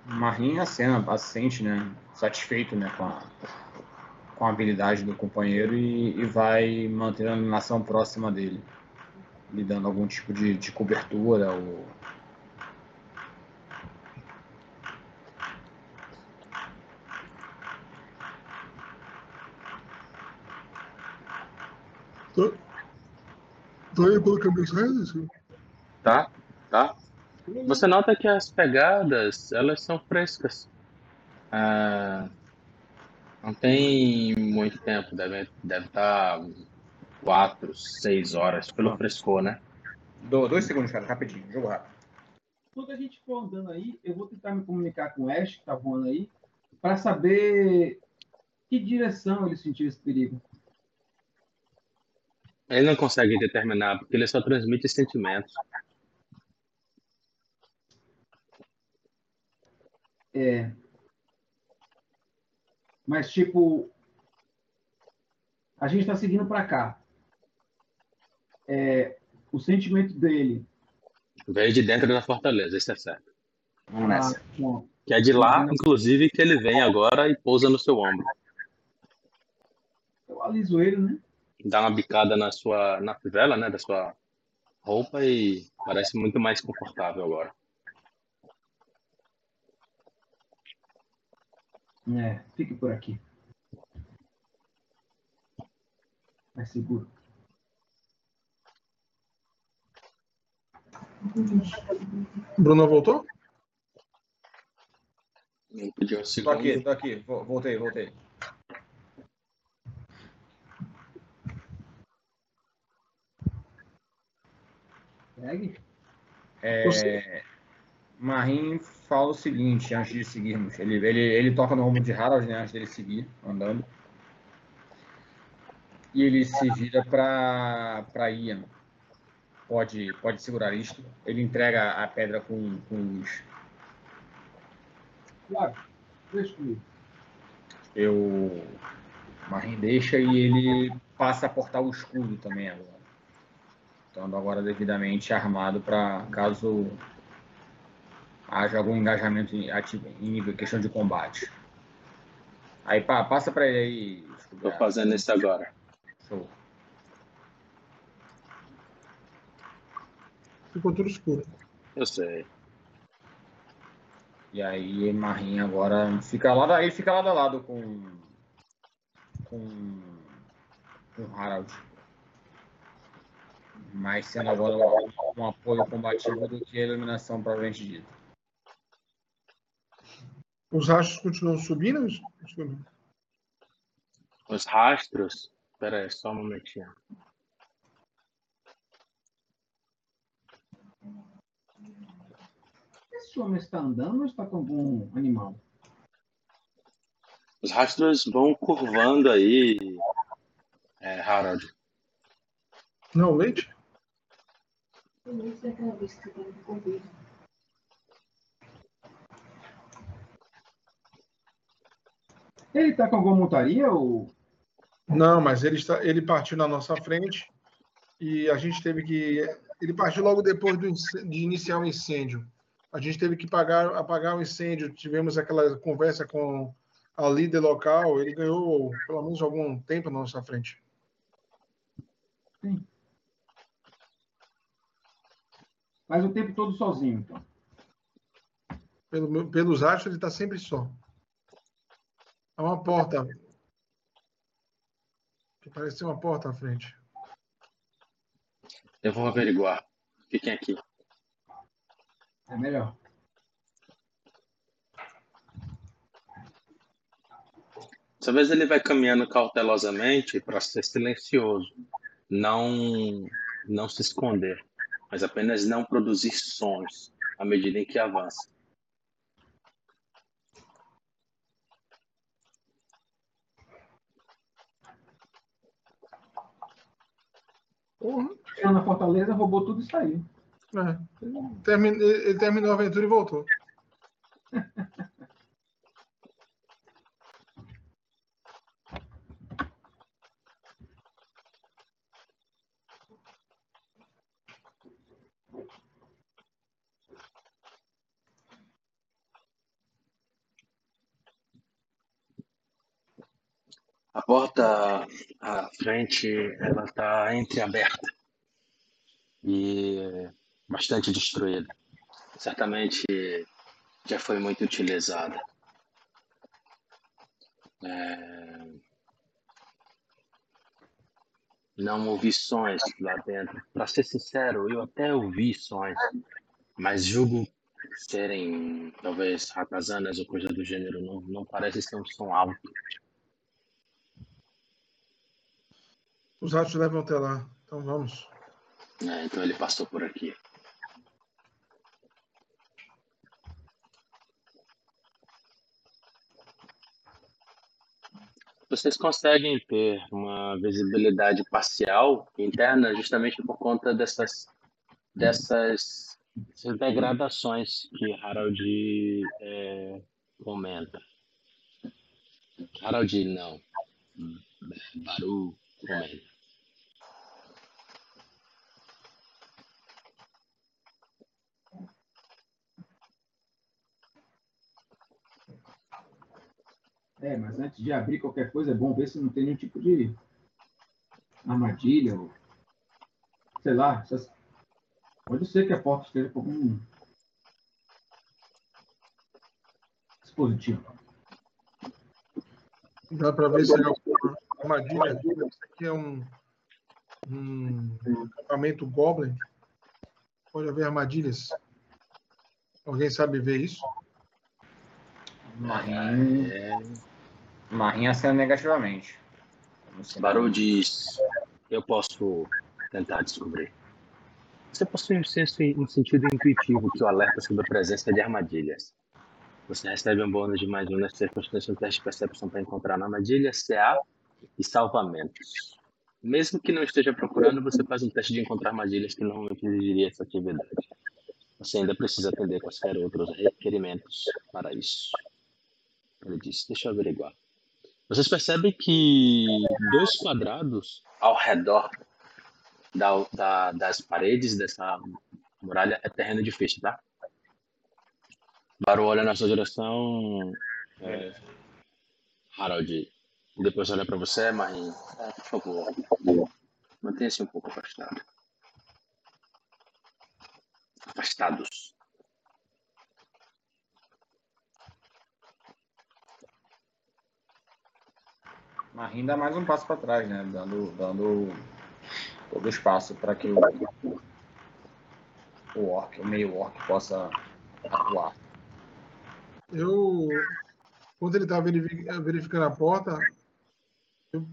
Marinha cena paciente, né? Satisfeito né? com, a, com a habilidade do companheiro e, e vai mantendo a animação próxima dele lhe dando algum tipo de, de cobertura ou Tô, tô aí pelo caminho certo? Tá, tá. Você nota que as pegadas, elas são frescas. Ah, não tem muito tempo, deve, deve estar tá quatro, seis horas, pelo frescor, né? Do, dois segundos, cara, rapidinho, jogo rápido. Quando a gente for andando aí, eu vou tentar me comunicar com o Ash, que tá voando aí, para saber que direção ele sentiu esse perigo. Ele não consegue determinar, porque ele só transmite sentimentos. É. Mas, tipo, a gente está seguindo para cá é, o sentimento dele. Veio de dentro da fortaleza, isso é certo. Vamos nessa. Ah, que é de lá, inclusive, que ele vem agora e pousa no seu ombro. eu aliso ele, né? Dá uma bicada na sua, na fivela, né, da sua roupa e parece muito mais confortável agora. É, fique por aqui. Mais seguro. Bruno voltou? Não pediu um Tô aqui, tô aqui. Vo- Voltei, voltei. Pegue. É, Marim fala o seguinte, antes de seguirmos. Ele, ele, ele toca no ombro de Harold, né, antes dele seguir, andando. E ele se vira para Ian. Pode, pode segurar isto. Ele entrega a pedra com, com os. Claro. Deixa comigo. Eu. Marim deixa e ele passa a portar o escudo também agora. Estando agora devidamente armado para caso haja algum engajamento em, ativo, em questão de combate. Aí pá, passa para ele aí. Tô Scooby. fazendo isso agora. Show. Ficou tudo escuro. Eu sei. E aí Marim agora fica a- ele fica lado a lado com com com Harald. Mas sendo agora um apoio combativo do que a iluminação provavelmente dita. Os rastros continuam subindo? subindo? Os rastros. Espera aí, só um momentinho. Esse homem está andando ou está com algum animal? Os rastros vão curvando aí, é, Harold. Não, leite? Início daquela vez que eu me convido. Ele está com alguma montaria ou. Não, mas ele, está, ele partiu na nossa frente e a gente teve que. Ele partiu logo depois do de iniciar o incêndio. A gente teve que pagar, apagar o incêndio. Tivemos aquela conversa com a líder local. Ele ganhou pelo menos algum tempo na nossa frente. Mas o tempo todo sozinho, então. Pelo, pelos achos, ele está sempre só. Há uma porta. Que parece ser uma porta à frente. Eu vou averiguar. Fiquem aqui. É melhor. Dessa vez ele vai caminhando cautelosamente para ser silencioso, não não se esconder, mas apenas não produzir sons à medida em que avança. Porra. Chegou na fortaleza, roubou tudo e saiu. É. Ele terminou a aventura e voltou. porta à frente, ela está entreaberta e bastante destruída. Certamente já foi muito utilizada. É, Não ouvi sons lá dentro. Para ser sincero, eu até ouvi sons, mas julgo serem talvez ratazanas ou coisa do gênero. Não, não parece ser um som alto. Os ratos levam até lá. Então vamos. É, então ele passou por aqui. Vocês conseguem ter uma visibilidade parcial interna justamente por conta dessas, dessas, degradações que Harold é, comenta. Harold não. Baru comenta. É, mas antes de abrir qualquer coisa, é bom ver se não tem nenhum tipo de armadilha, ou, sei lá, essas- pode ser que a porta esteja com algum dispositivo. Dá para ver se é alguma armadilha. Isso aqui é um, um acampamento Goblin. Pode haver armadilhas. Alguém sabe ver isso? Marinho, É, Marinho acena negativamente. Barô diz: Eu posso tentar descobrir. Você possui um, senso, um sentido intuitivo que o alerta sobre a presença de armadilhas. Você recebe um bônus de mais um nas circunstâncias do teste de percepção para encontrar na armadilha, CA e salvamentos. Mesmo que não esteja procurando, você faz um teste de encontrar armadilhas que normalmente exigiria essa atividade. Você ainda precisa atender quaisquer outros requerimentos para isso. Ele disse: Deixa eu averiguar. Vocês percebem que dois quadrados ao redor da- da- das paredes dessa muralha é terreno difícil, tá? Baru olha na sua direção, é, Harold, depois olha pra você, Marinho. É, por favor, mantenha-se um pouco afastado. Afastados. Marinho dá mais um passo para trás, né? Dando, dando todo o espaço para que o, o orc, o meio orc, possa atuar. Eu, quando ele está verificando a porta, eu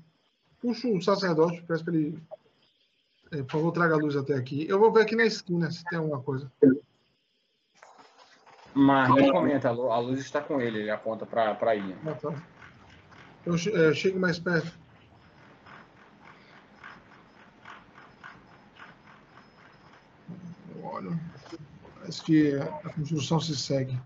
puxo o sacerdote, peço para ele, eh, por favor, traga a luz até aqui. Eu vou ver aqui na esquina se tem alguma coisa. Marinho comenta, a lu- a luz está com ele, ele aponta para a ilha. Ah, tá. Eu chego mais perto. Olha, parece que a construção se segue.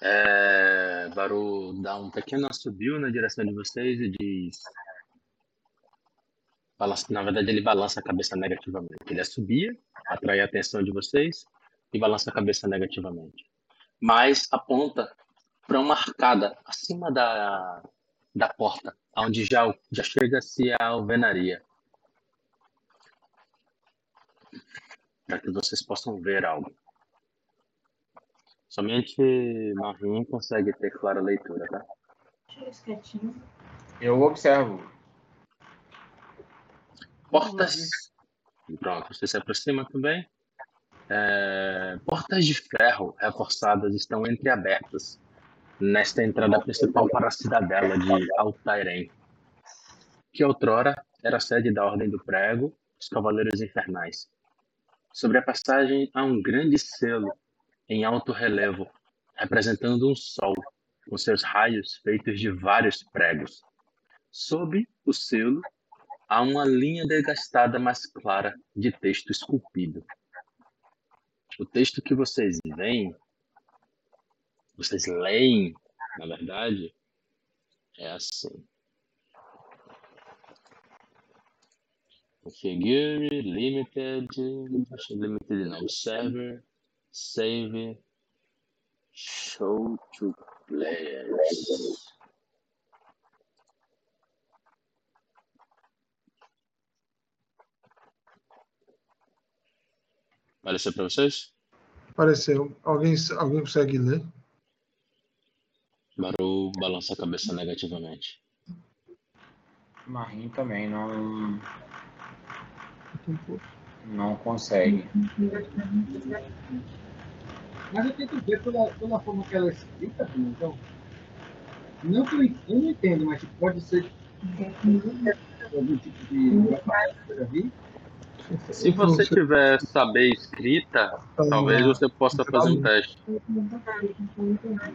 É, Baru dá um pequeno assobio na direção de vocês e diz. Na verdade, ele balança a cabeça negativamente. Ele assobia, atrai a atenção de vocês e balança a cabeça negativamente. Mas aponta para uma arcada acima da, da porta, onde já, já chega-se a alvenaria. Para que vocês possam ver algo. Somente Marim consegue ter clara leitura, tá? Deixa eu quietinho. Eu observo. Portas. Pronto, você se aproxima também. É, Portas de ferro reforçadas estão entreabertas nesta entrada principal para a cidadela de Altairen, que outrora era sede da Ordem do Prego, os Cavaleiros Infernais. Sobre a passagem há um grande selo em alto relevo, representando um sol, com seus raios feitos de vários pregos. Sob o selo há uma linha desgastada mais clara de texto esculpido. O texto que vocês veem, vocês leem, na verdade, é assim. Configure, limited, limited não, server, save, show to players. Apareceu para vocês? Apareceu. Alguém, alguém consegue ler? Baru balança a cabeça negativamente. Marinho também não, não consegue. Mas eu tento ver pela, pela forma que ela é escrita, Bruno, então. Não que eu, eu não entendo, mas tipo, pode ser algum tipo de. Se você tiver saber escrita, Tá, talvez você possa fazer um teste. Não,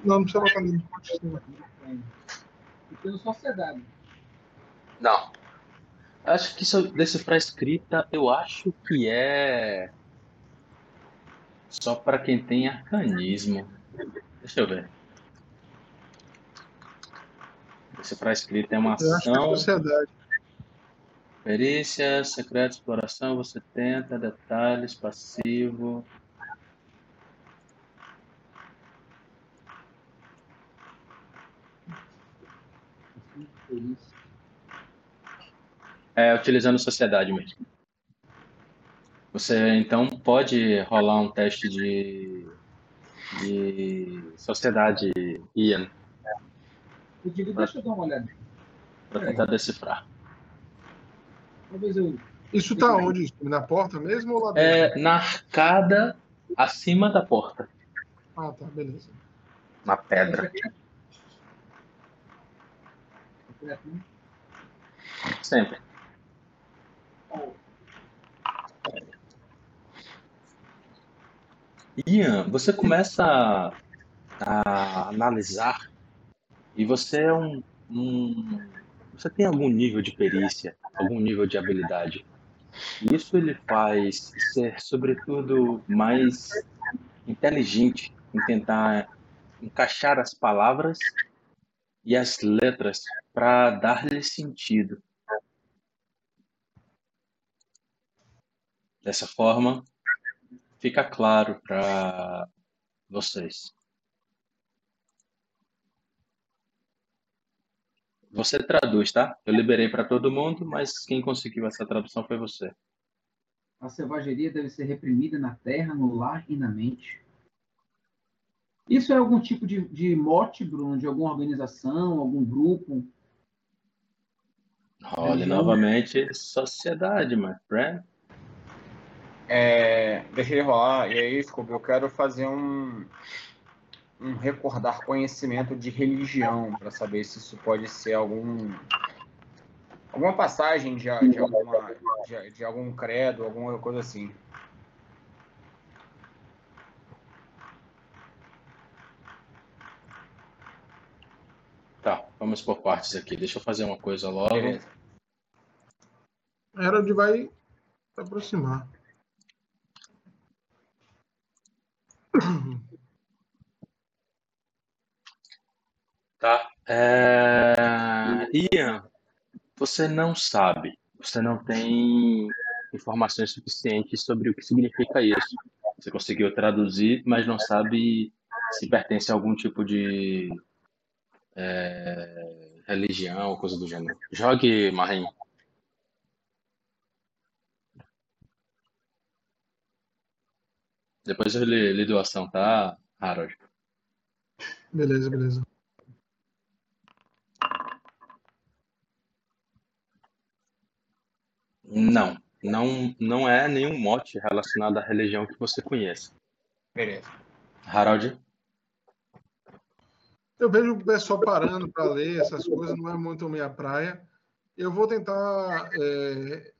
não precisa botar nem sou sociedade. Não. Acho que se eu decifrar escrita, eu acho que é só para quem tem arcanismo. Deixa eu ver. Esse para escrito é uma é ação. sociedade. Perícia, secreto, exploração, você tenta, detalhes, passivo. É, utilizando sociedade mesmo. Você então pode rolar um teste de, de sociedade, Ian, Eu digo, deixa eu dar uma olhada. para tentar decifrar. Talvez eu. Isso tá onde? isso? Na porta mesmo ou lá dentro? É na arcada acima da porta, Ah, tá, beleza. na pedra. Secreto, né? Sempre. Ian, você começa a, a analisar e você é um, um- Você tem algum nível de perícia, algum nível de habilidade. Isso ele faz ser, sobretudo, mais inteligente em tentar encaixar as palavras e as letras para dar-lhe sentido. Dessa forma, fica claro para vocês. Você traduz, tá? Eu liberei para todo mundo, mas quem conseguiu essa tradução foi você. A selvageria deve ser reprimida na terra, no lar e na mente. Isso é algum tipo de, de mote, Bruno, de alguma organização, algum grupo? Role Religião. novamente sociedade, my friend. É, deixa ele rolar. E aí, Scooby, eu quero fazer um, um recordar conhecimento de religião para saber se isso pode ser algum alguma passagem de, de, alguma, de, de algum credo, alguma coisa assim. Tá, vamos por partes aqui. Deixa eu fazer uma coisa logo. Beleza. Harold vai se aproximar. Tá. É... Ian, você não sabe, você não tem informações suficientes sobre o que significa isso. Você conseguiu traduzir, mas não sabe se pertence a algum tipo de é, religião ou coisa do gênero. Jogue, Marim. Depois eu lhe, lhe dou ação, tá, Harold? Beleza, beleza. Não, não, não é nenhum mote relacionado à religião que você conheça. Beleza. Harold? Eu vejo o pessoal parando para ler essas coisas, não é muito a minha praia. Eu vou tentar. É...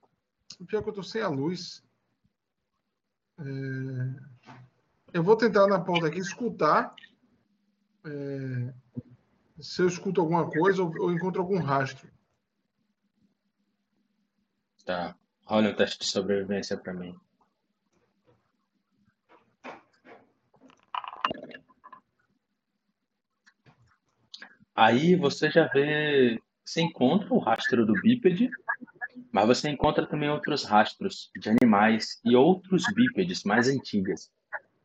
O pior é que eu estou sem a luz. É, Eu vou tentar na porta aqui escutar. é, Se eu escuto alguma coisa ou ou encontro algum rastro. Tá. Rola um teste de sobrevivência pra mim. Aí você já vê, você encontra o rastro do bípede, mas você encontra também outros rastros de animais e outros bípedes mais antigas.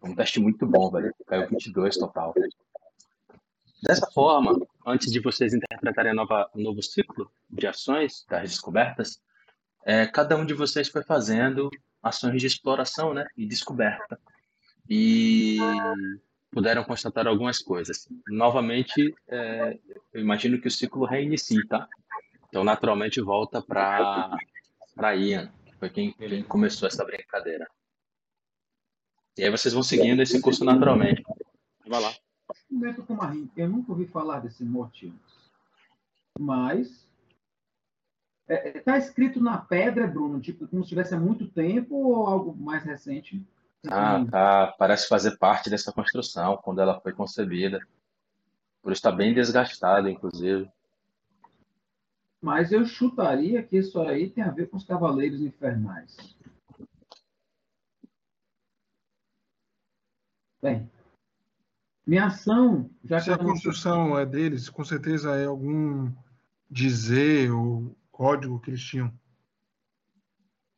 É um teste muito bom, velho. Caiu 22 total. Dessa forma, antes de vocês interpretarem nova, novo ciclo de ações das descobertas, é, cada um de vocês foi fazendo ações de exploração né, e descoberta. E puderam constatar algumas coisas. Novamente, é, eu imagino que o ciclo reinicie, tá? Então, naturalmente, volta para Ian, que foi quem, quem começou essa brincadeira. E aí vocês vão seguindo esse curso naturalmente. Vai lá. Eu nunca ouvi falar desse mote antes. Mas. Está escrito na pedra, Bruno, tipo, como se tivesse há muito tempo ou algo mais recente? Ah, tá. Parece fazer parte dessa construção quando ela foi concebida. Por isso está bem desgastado, inclusive. Mas eu chutaria que isso aí tem a ver com os Cavaleiros Infernais. Bem, Minha ação, já Se a que eu não- construção é deles, com certeza é algum dizer ou código que eles tinham.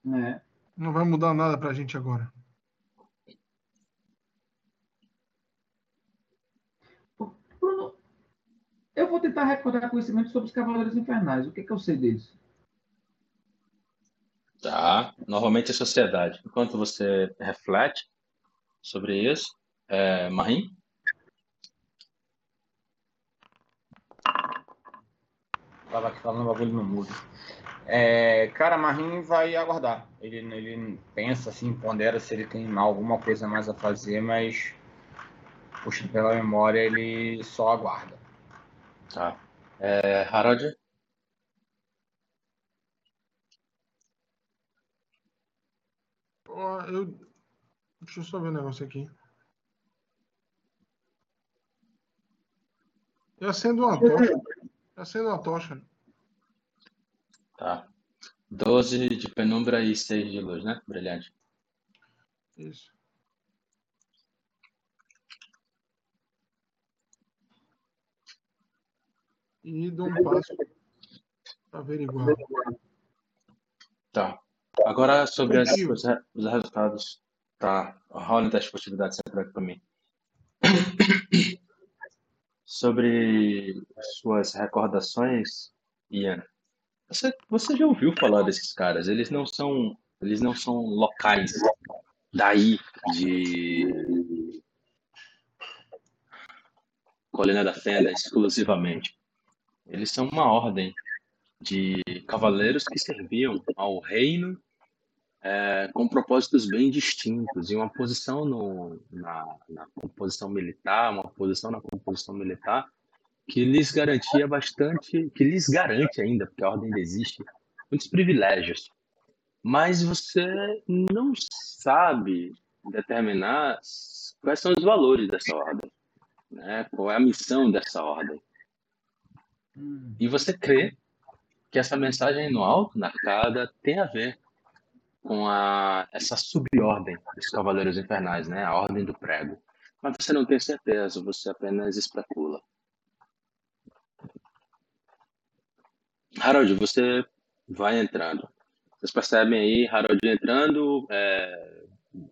É. Não vai mudar nada pra gente agora. Bruno, eu vou tentar recordar conhecimento sobre os Cavaleiros Infernais. O que, que eu sei deles? Tá. Novamente a sociedade. Enquanto você reflete sobre isso, é, Marim? Tava aqui falando bagulho no mudo. É, cara, Marim vai aguardar. Ele, ele pensa assim, pondera se ele tem alguma coisa mais a fazer, mas puxa pela memória, ele só aguarda. Tá. É, Harold? Ó, Eu... Deixa eu só ver um negócio aqui. Eu acendo uma tocha. Eu acendo uma tocha. Tá. 12 de penumbra e 6 de luz, né? Brilhante. Isso. E dou um passo para averiguar. Tá. Agora sobre as- os, os resultados. Tá. Rola das possibilidades secretas para mim. Sobre suas recordações, Ian. Você, você já ouviu falar desses caras? Eles não são, eles não são locais daí de Colina da Fenda exclusivamente. Eles são uma ordem de cavaleiros que serviam ao reino é, com propósitos bem distintos e uma posição no, na, na composição militar, uma posição na composição militar que lhes garantia bastante, que lhes garante ainda, porque a ordem ainda existe, muitos privilégios. Mas você não sabe determinar quais são os valores dessa ordem, né? Qual é a missão dessa ordem. Hum, E você crê que essa mensagem no alto, na arcada, tem a ver com a, essa subordem dos Cavaleiros Infernais, né? A Ordem do Prego. Mas você não tem certeza, você apenas especula. Harold, você vai entrando. Vocês percebem aí, Harold entrando, é...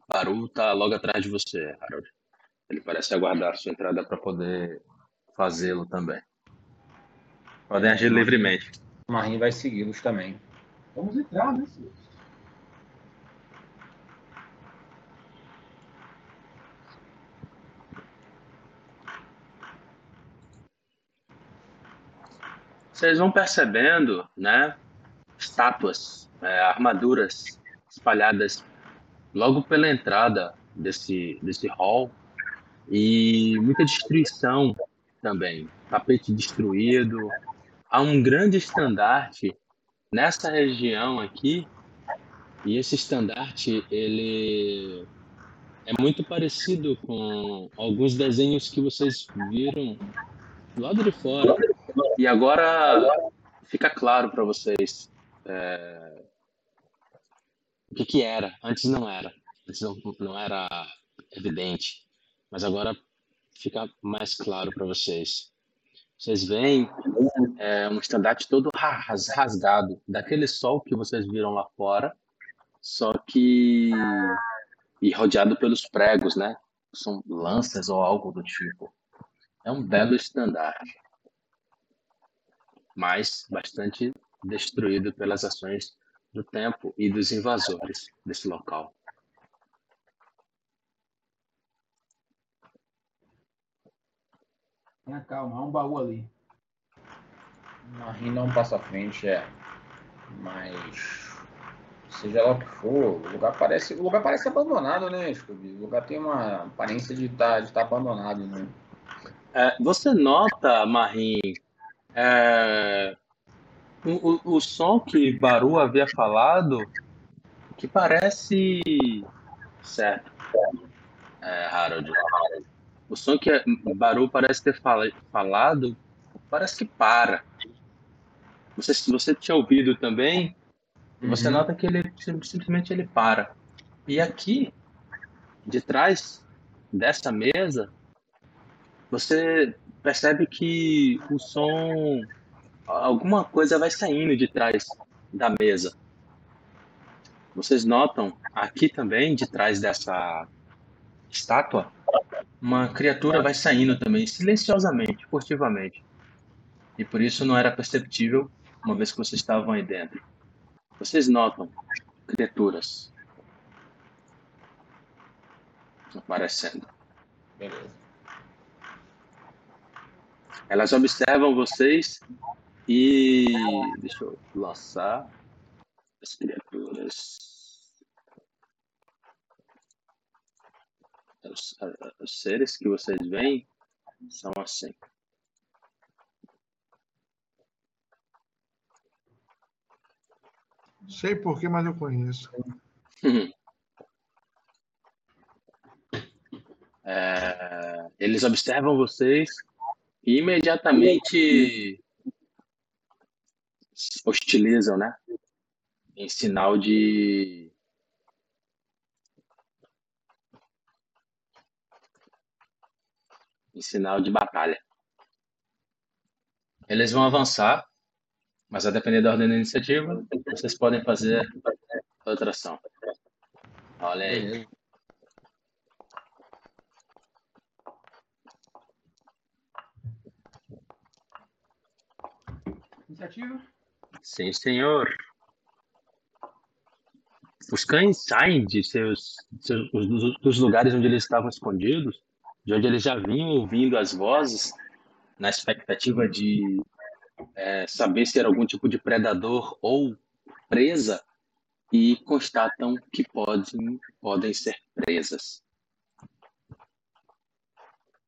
Baru tá logo atrás de você, Harold. Ele parece aguardar a sua entrada para poder fazê-lo também. Podem agir livremente. Marim vai segui-los também. vamos entrar, né, senhor? Vocês vão percebendo, né? Estátuas, é, armaduras espalhadas logo pela entrada desse, desse hall e muita destruição também. Tapete destruído. Há um grande estandarte nessa região aqui e esse estandarte ele é muito parecido com alguns desenhos que vocês viram do lado de fora. E agora fica claro para vocês é, o que, que era. Antes não era. Antes não, não era evidente. Mas agora fica mais claro para vocês. Vocês veem é, um estandarte todo ras- rasgado, daquele sol que vocês viram lá fora, só que. e rodeado pelos pregos, né? São lanças ou algo do tipo. É um belo estandarte mas bastante destruído pelas ações do tempo e dos invasores desse local. Tenha calma, há um baú ali. Marim não passa à frente, é. Mas seja lá o que for, o lugar parece, o lugar parece abandonado, né, Scooby? O lugar tem uma aparência de estar de tá abandonado, né? É, você nota, Marim, é, o, o, o som que Baru havia falado, que parece certo, é, Harold. O som que Baru parece ter fala- falado, parece que para. Você, você tinha ouvido também, você Uhum. nota que ele sim- simplesmente ele para. E aqui, de trás dessa mesa, você percebe que o som, alguma coisa vai saindo de trás da mesa. Vocês notam aqui também, de trás dessa estátua, uma criatura vai saindo também, silenciosamente, furtivamente. E por isso não era perceptível, uma vez que vocês estavam aí dentro. Vocês notam criaturas aparecendo. Beleza. Elas observam vocês e. Deixa eu lançar as criaturas. Os, os seres que vocês veem são assim. Sei porquê, mas eu conheço. É, eles observam vocês imediatamente hostilizam, né? Em sinal de em sinal de batalha. Eles vão avançar, mas a depender da ordem da iniciativa, vocês podem fazer outra ação. Olha aí. Sim, senhor. Os cães saem de seus, seus dos, dos lugares onde eles estavam escondidos, de onde eles já vinham ouvindo as vozes, na expectativa de é, saber se era algum tipo de predador ou presa, e constatam que podem, podem ser presas.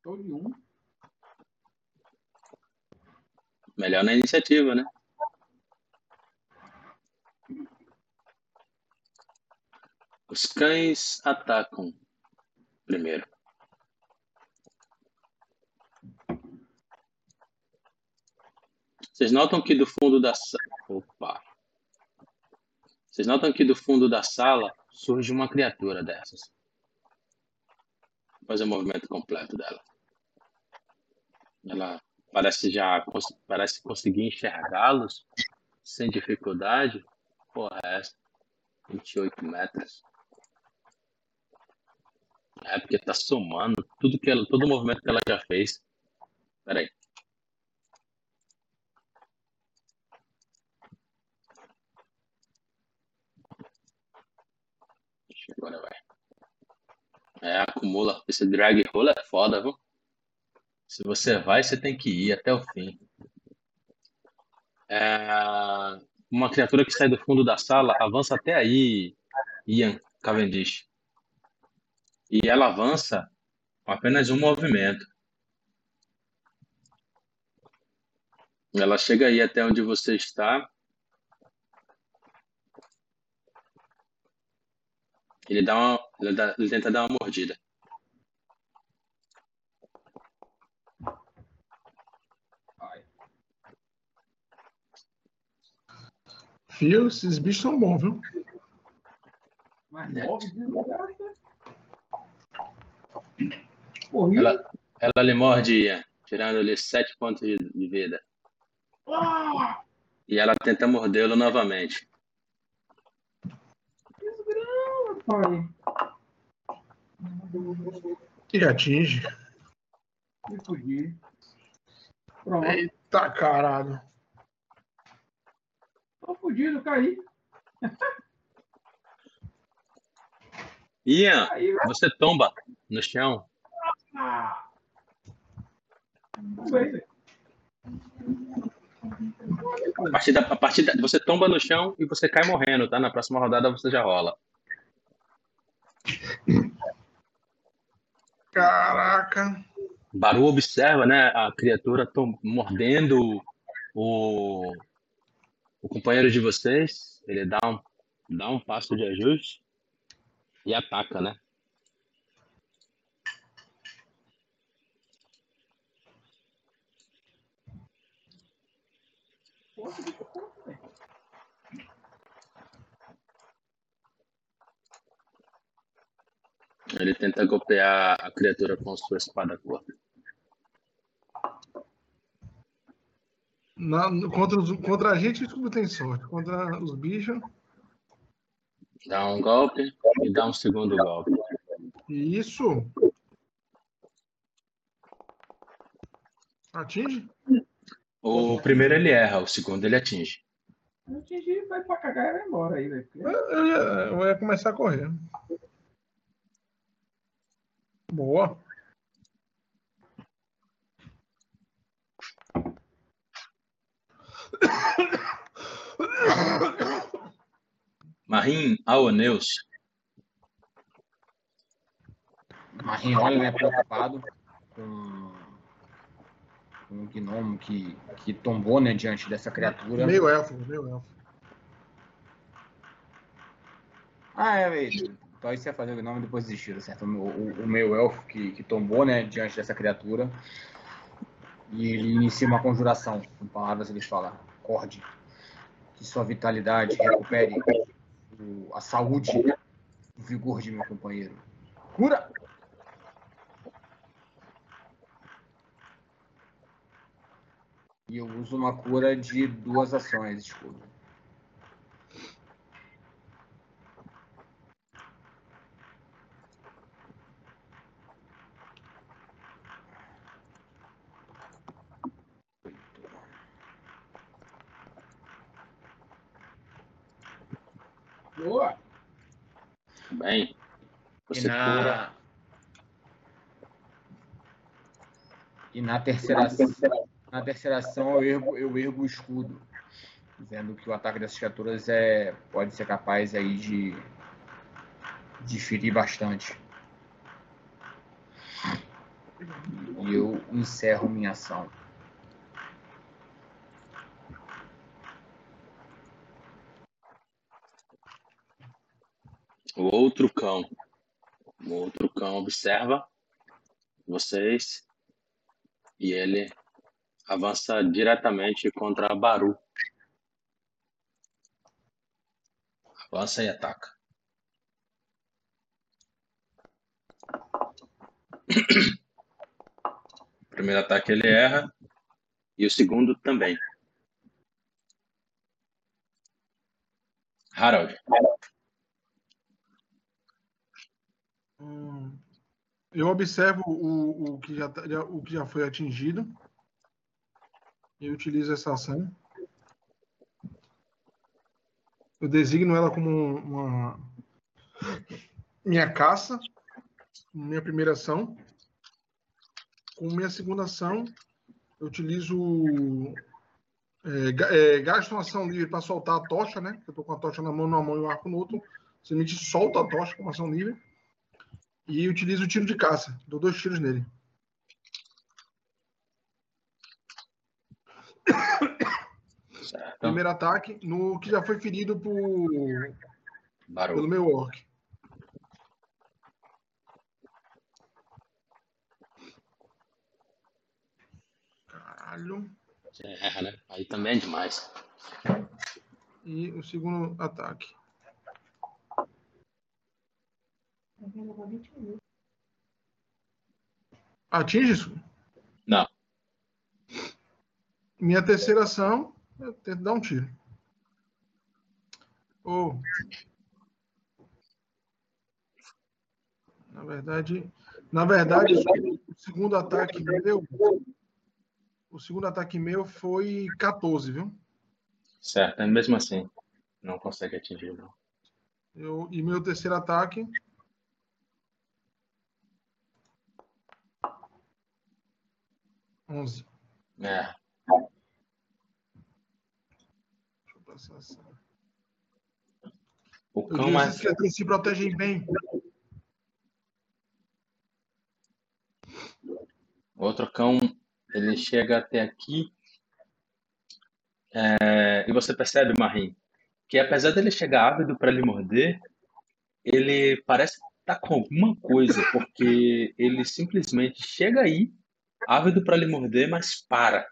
Tô de um. Melhor na iniciativa, né? Os cães atacam primeiro. Vocês notam que do fundo da sala. Opa! Vocês notam que do fundo da sala surge uma criatura dessas. Vou fazer o movimento completo dela. Ela parece já parece conseguir enxergá-los sem dificuldade. Porra, é essa? 28 metros. É porque tá somando tudo que ela, todo o movimento que ela já fez. Pera aí. Agora vai. É, acumula. Esse drag roll é foda, viu? Se você vai, você tem que ir até o fim. É, uma criatura que sai do fundo da sala avança até aí, Ian Cavendish. E ela avança com apenas um movimento. Ela chega aí até onde você está. Ele dá uma, ele, dá- ele tenta dar uma mordida. Fio, esses bichos são bons, viu? Nove. Corri. Ela, ela lhe morde, tirando-lhe sete pontos de, de vida. Ah, E ela tenta mordê-lo novamente. desgraça, pai. E atinge. Pronto. Eita caralho. Tô fugido, caí. Ian, Caí. você tomba no chão. Ah. Bem. A partir da, a partir da, você tomba no chão e você cai morrendo, tá? Na próxima rodada você já rola. Caraca. Baru observa, né, a criatura tom- mordendo o, o companheiro de vocês. Ele dá um, dá um passo de ajuste e ataca, né? Ele tenta golpear a criatura com sua espada curta. Na, contra, os, contra a gente, o Scooby tem sorte. Contra os bichos. Dá um golpe e dá um segundo golpe. Isso. Atinge? O primeiro ele erra, o segundo ele atinge. Eu atingi, vai pra cagar e vai embora aí, velho. Eu, eu eu ia começar a correr. Boa. Marim Aoneus. Marinho olha, né, preocupado com, com o gnomo que, que tombou, né, diante dessa criatura. Meio elfo, meio elfo. Ah, é, isso. Então isso ia fazer o gnome depois desistir, certo? O, o, o meio elfo que, que tombou, né, diante dessa criatura. E ele inicia uma conjuração, com palavras eles falam, acorde, que sua vitalidade recupere o- a saúde, o vigor de meu companheiro. Cura! E eu uso uma cura de duas ações, desculpa. Boa. Bem. E Você cura. na... e na terceira, na terceira ação eu ergo, eu ergo o escudo, dizendo que o ataque dessas criaturas é, pode ser capaz aí de, de ferir bastante. E eu encerro minha ação. O outro cão. O outro cão observa vocês e ele avança diretamente contra a Baru. Avança e ataca. O primeiro ataque ele erra e o segundo também. Harold. Hum, Eu observo o, o, que já, tá- o que já foi atingido. E utilizo essa ação. Eu designo ela como um- uma minha caça, minha primeira ação. Com minha segunda ação, eu utilizo é, é, gasto uma ação livre para soltar a tocha, né? Eu tô com a tocha na mão, numa mão e o arco no outro. Simplesmente solta a tocha com uma ação livre. E utilizo o tiro de caça. Dou dois tiros nele. Certo. Primeiro ataque no que já foi ferido por, pelo meu orc. Caralho. Erra, né? Aí também é demais. E o segundo ataque. Vai levar 20 minutos. Atinge isso? Não. Minha terceira ação, eu tento dar um tiro. Oh. Na verdade, na verdade, o segundo ataque meu, o segundo ataque meu foi 14, viu? Certo, mesmo assim. Não consegue atingir, não. Eu, e meu terceiro ataque. Onze. É. Deixa eu passar essa. O cão mais. se protegem bem. Outro cão, ele chega até aqui. é, e você percebe, Marim, que apesar dele chegar ávido para lhe morder, ele parece estar com alguma coisa, porque ele simplesmente chega aí, ávido para lhe morder, mas para.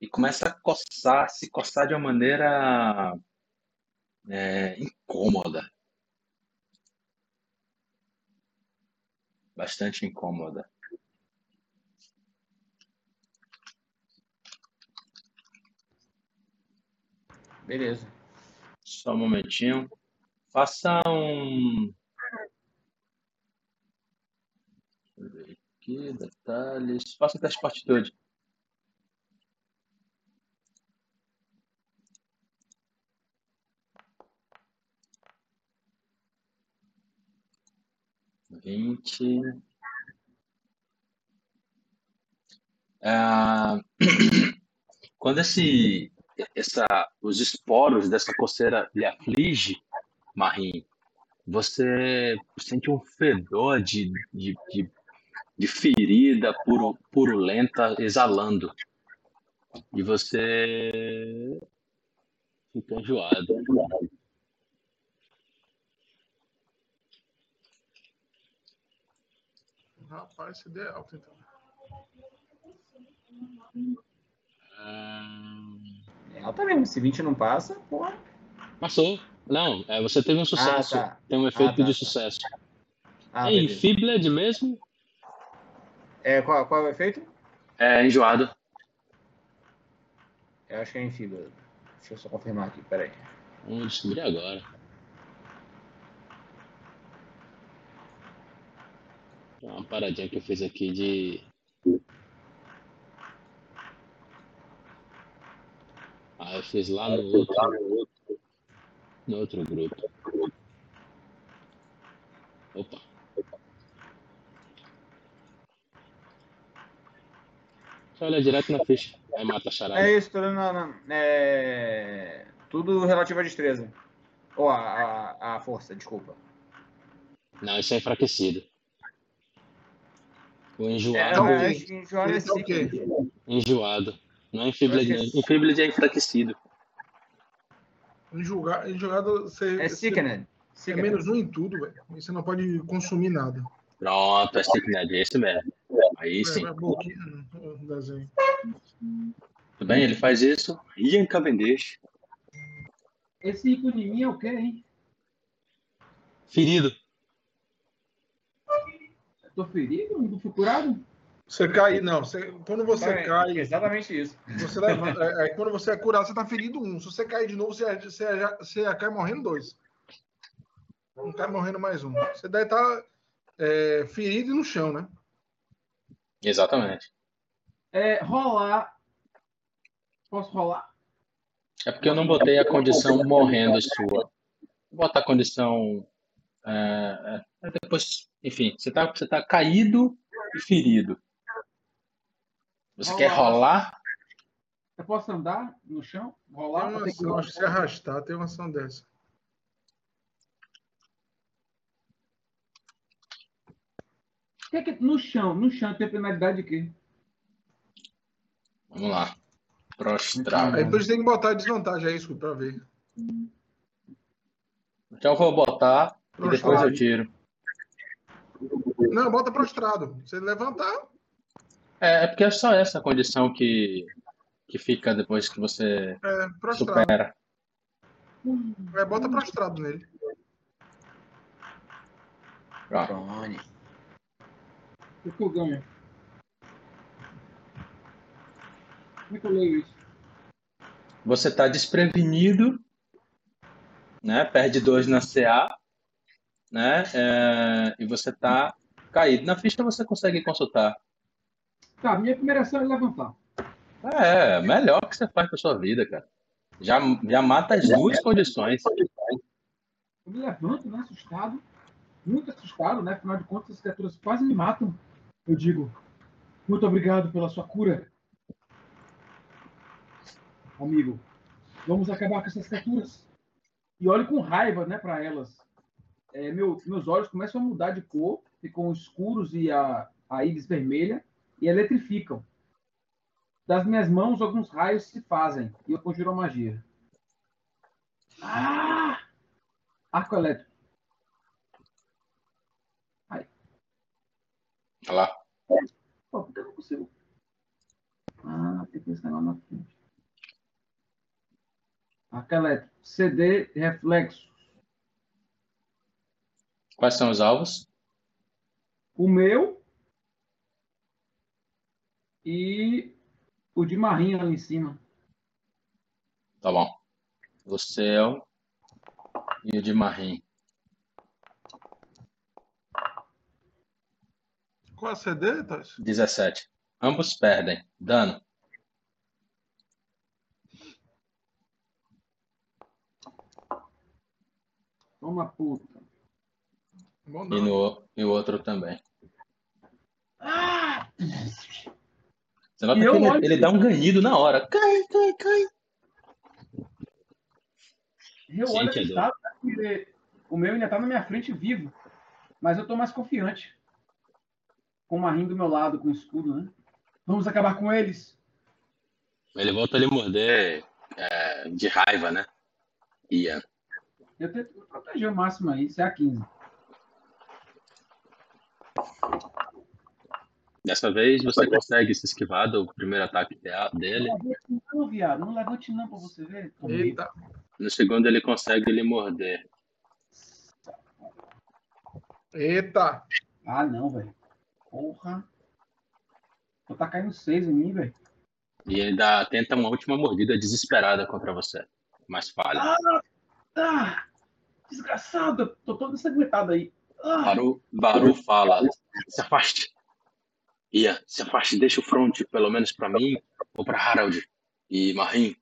E começa a coçar, se coçar de uma maneira é, incômoda. Bastante incômoda. Beleza. Só um momentinho. Faça um. Deixa eu ver aqui, detalhes. Faça teste de partitude. Vinte. Ah, quando esse, essa, os esporos dessa coceira lhe aflige, Marim, você sente um fedor de, de, de, de ferida puro, purulenta exalando. E você fica enjoado. Rapaz, ideia é alto, então. Ah, É alta mesmo. Se 20 não passa, porra. Passou. Não, é, você teve um sucesso. tá. Tem um efeito Ah, tá, de tá. sucesso. Ah, é beleza. Infibled mesmo? É, qual, qual é o efeito? É enjoado. Eu acho que é fibra. Deixa eu só confirmar aqui, peraí. Vamos descobrir agora. Uma paradinha que eu fiz aqui de. Ah, eu fiz lá no outro, no outro grupo. Opa. Olha direto na ficha. Aí mata a charada. É isso, tô dando na, na- é, tudo relativo à destreza. Ou a, a, a força, desculpa. Não, isso é enfraquecido. O É, enjoado. é, que enjoado é o quê? ciclo. Enjoado. Não é não. é- é enfraquecido. Em jogado, você, É você- Sickened. é menos um em tudo, velho. Você não pode consumir nada. Pronto, é Sickned, é esse mesmo. Aí É, sim. é desenho. Tudo bem? Ele faz isso. Ian Cavendish. Esse ícone mim é o quê, hein? Ferido. Eu tô ferido? Não fui curado? Você cai, não. Você, quando você É, cai, Exatamente isso. você levanta. É, é, quando você é curado, você tá ferido um. Se você cair de novo, você, você, já- você já cai morrendo dois. Não cai morrendo mais um. Você deve estar é, ferido no chão, né? Exatamente. É, rolar. Posso rolar? É porque eu não botei a condição morrendo sua. Vou botar a condição. é, é, depois, enfim, você tá, você tá caído e ferido. Você quer rolar? Eu posso andar no chão? Tem Rolar? uma ter que- ação, acho que se arrastar, tem uma ação dessa. Que é que- no chão, no chão tem penalidade de quê? Vamos lá. Prostrado. Aí depois tem que botar a desvantagem aí, isso, pra ver. Então eu vou botar e depois eu Prostrado. tiro. Não, bota prostrado. Você levantar, É, é porque é só essa condição que, que fica depois que você é prostrado. supera. É, bota prostrado nele. Drone. O que eu ganho? Como é que eu leio isso? Você está desprevenido, né? Perde dois na CA, né? É, e você está caído. Na ficha você consegue consultar. Tá, minha primeira ação é levantar. É, melhor que você faz com a sua vida, cara. Já, já mata as duas condições. Eu me levanto, né, assustado. Muito assustado, né? Afinal de contas, as criaturas quase me matam. Eu digo, muito obrigado pela sua cura. Amigo, vamos acabar com essas criaturas. E olho com raiva, né, para elas. É, meu- meus olhos começam a mudar de cor, ficam escuros e a, a íris vermelha e eletrificam. Das minhas mãos, alguns raios se fazem e eu conjuro a magia. Ah! Arco elétrico. Olha lá. Pô, por que eu não consigo? Ah, tem que esse negócio na frente. Arco elétrico. CD reflexo. Quais são os alvos? O meu e o de Marinha ali em cima. Tá bom. o seu e o de Marim. Qual a CD, Thais? 17. Ambos perdem. Dano. Toma puta. Bom E, no, e o outro também. Ah! Você nota E que ele, ele dá um ganhido na hora. Cai, cai, cai. Eu Gente, olho é o estado, porque o meu ainda tá na minha frente vivo. Mas eu tô mais confiante. Com o Marim do meu lado, com o escudo, né? Vamos acabar com eles. Ele volta a lhe morder é, de raiva, né? Ian. Eu tento me proteger o máximo aí, isso é a 15. Dessa vez você consegue se esquivar do primeiro ataque de- dele. Não levante não, viado. Não levante não pra você ver. Eita. No segundo ele consegue lhe morder. Eita. Ah, não, velho. Porra. Vou tá caindo 6 em mim, velho. E ele dá, tenta uma última mordida desesperada contra você. Mas falha. Ah! Desgraçado. Tô todo ensanguentado aí. Ah! Baru, Baru fala: se afaste. Ian, se afaste, deixa o front, pelo menos pra mim ou pra Harold. E Marim,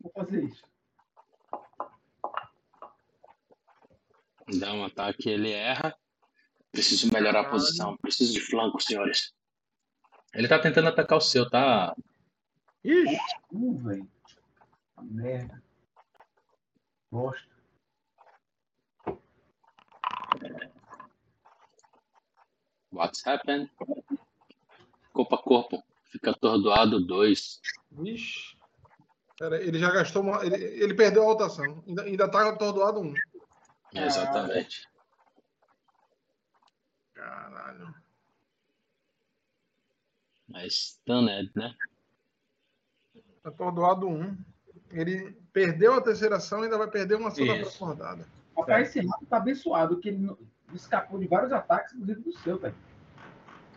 Vou fazer isso. dá um ataque, ele erra. Preciso melhorar a posição, preciso de flanco, senhores. Ele tá tentando atacar o seu, tá? Ixi. Uh, velho. Merda. Gosto. What's happened? Corpo a corpo. Fica atordoado dois. Ixi. Pera, ele já gastou uma. Ele, ele perdeu a rotação. Ainda, ainda tá atordoado um. Exatamente. Caralho. Mas stunned, né? Atordoado um. Ele perdeu a terceira ação e ainda vai perder uma ação da Isso. próxima rodada. Rapaz, esse rato tá abençoado, que ele escapou de vários ataques, inclusive do seu, velho.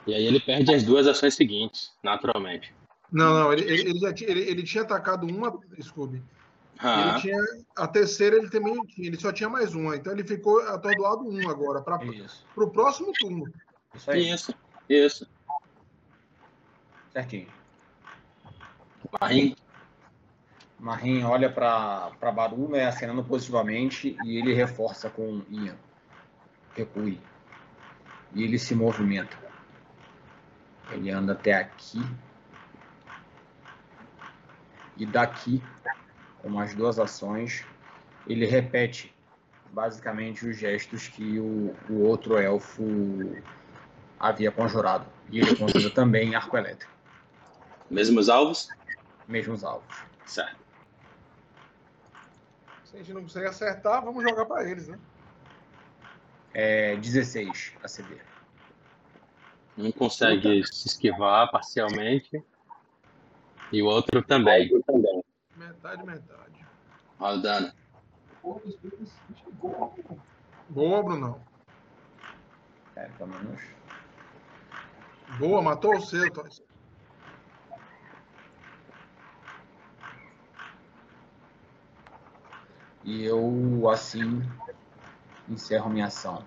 E aí ele perde as duas ações seguintes, naturalmente. Não, não, ele, ele, ele já tinha, ele, ele tinha atacado uma, Scooby. Ah, Ele tinha. A terceira ele também tinha, ele só tinha mais uma. Então ele ficou atordoado um agora, para o próximo turno. Isso aí. isso, isso. Certinho. Marim, Marim olha para Baru, né, acenando positivamente, e ele reforça com Ian. Recue. E ele se movimenta. Ele anda até aqui. E daqui, com as duas ações, ele repete basicamente os gestos que o, o outro elfo havia conjurado. E ele conjura também arco elétrico. mesmos alvos? Mesmos alvos. Certo. Se a gente não consegue acertar, vamos jogar para eles, né? É 16 ACD. Um consegue se esquivar parcialmente. E o outro também. O dano. Porra, o espírito se chegou. Boa, Brunão. É, pelo menos. Boa, matou o seu, Toys. E eu, assim, encerro minha ação.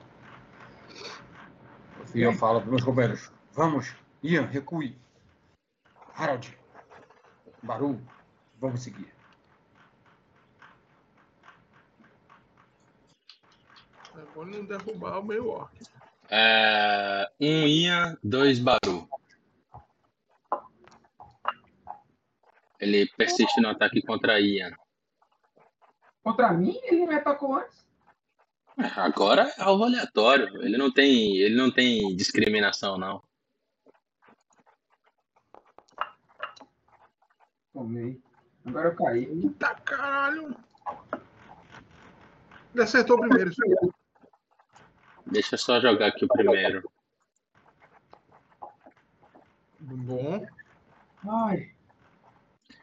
E eu falo para meus companheiros: Vamos, Ian, recue. Harold, Baru, vamos seguir. É bom não derrubar o meio orc. É, um Ian, dois Baru. Ele persiste no ataque contra Ian. Contra mim, ele não me atacou antes. Agora é alvo aleatório. Ele não tem, ele não tem discriminação, não. Tomei. Agora eu caí. Eita caralho! Ele acertou primeiro. isso aí. Deixa eu só jogar aqui o primeiro. Bom. Ai,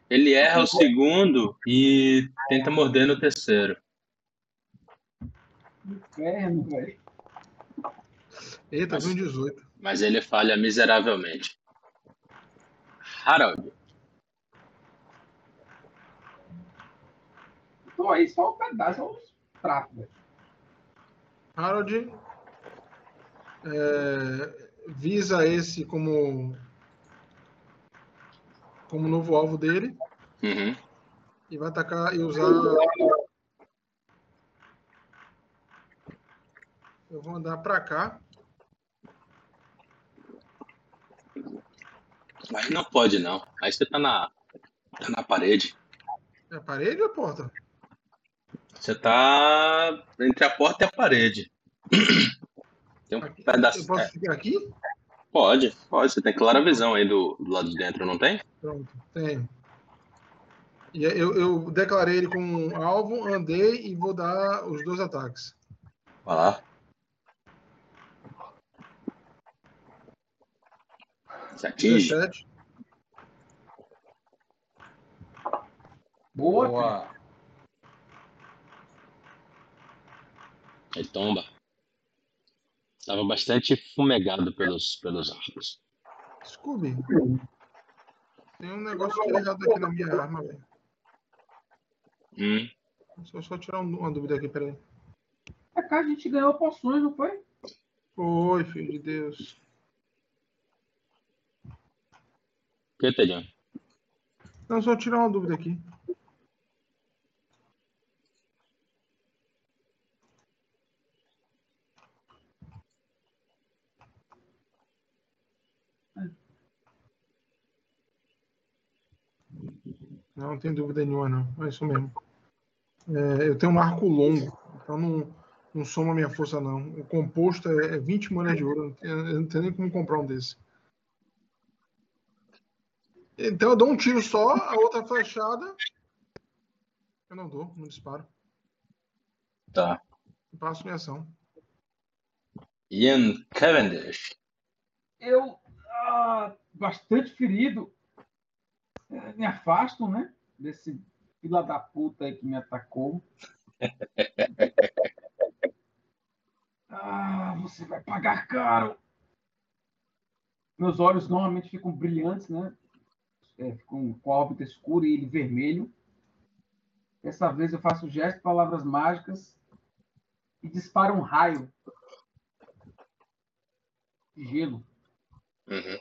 Ele erra o segundo e tenta morder no terceiro. inferno, velho. Eita, um 18. Mas ele falha miseravelmente. Harold. Tô aí só um pedaço, só os pratos, velho. Harold é, visa esse como como novo alvo dele Uhum. e vai atacar e usar. Eu vou andar pra cá. Aí não pode, não. Aí você tá na, tá na parede. É a parede ou a porta? Você tá entre a porta e a parede. Tem um Aqui. pedaço. Eu posso é, ficar aqui? pode, pode. Você tem clara visão aí do, do lado de dentro, não tem? Pronto, tenho. E eu, eu declarei ele como alvo, andei e vou dar os dois ataques. Vai lá. Você atinge. 17. Boa. Boa. Ele tomba. Tava bastante fumegado pelos, pelos arcos. Scooby. Tem um negócio que é errado aqui na minha arma, velho. Hum. Deixa eu só tirar um- uma dúvida aqui, peraí. É que a gente ganhou poções, não foi? Oi, filho de Deus. O que, Tedião? Não, só tirar uma dúvida aqui. Não, não tem dúvida nenhuma, não. É isso mesmo. É, eu tenho um arco longo, então não, não soma minha força, não. O composto é, é 20 moedas de ouro. Eu não tenho- nem como comprar um desse. Então eu dou um tiro só, a outra flechada. Eu não dou, não disparo. Tá. Eu passo minha ação. Ian Cavendish. Eu, ah, bastante ferido, me afasto, né? Desse fila da puta aí que me atacou. Ah, você vai pagar caro. Meus olhos normalmente ficam brilhantes, né? É, ficam com a órbita escura e ele vermelho. Dessa vez eu faço gesto, palavras mágicas e disparo um raio de gelo. Uhum.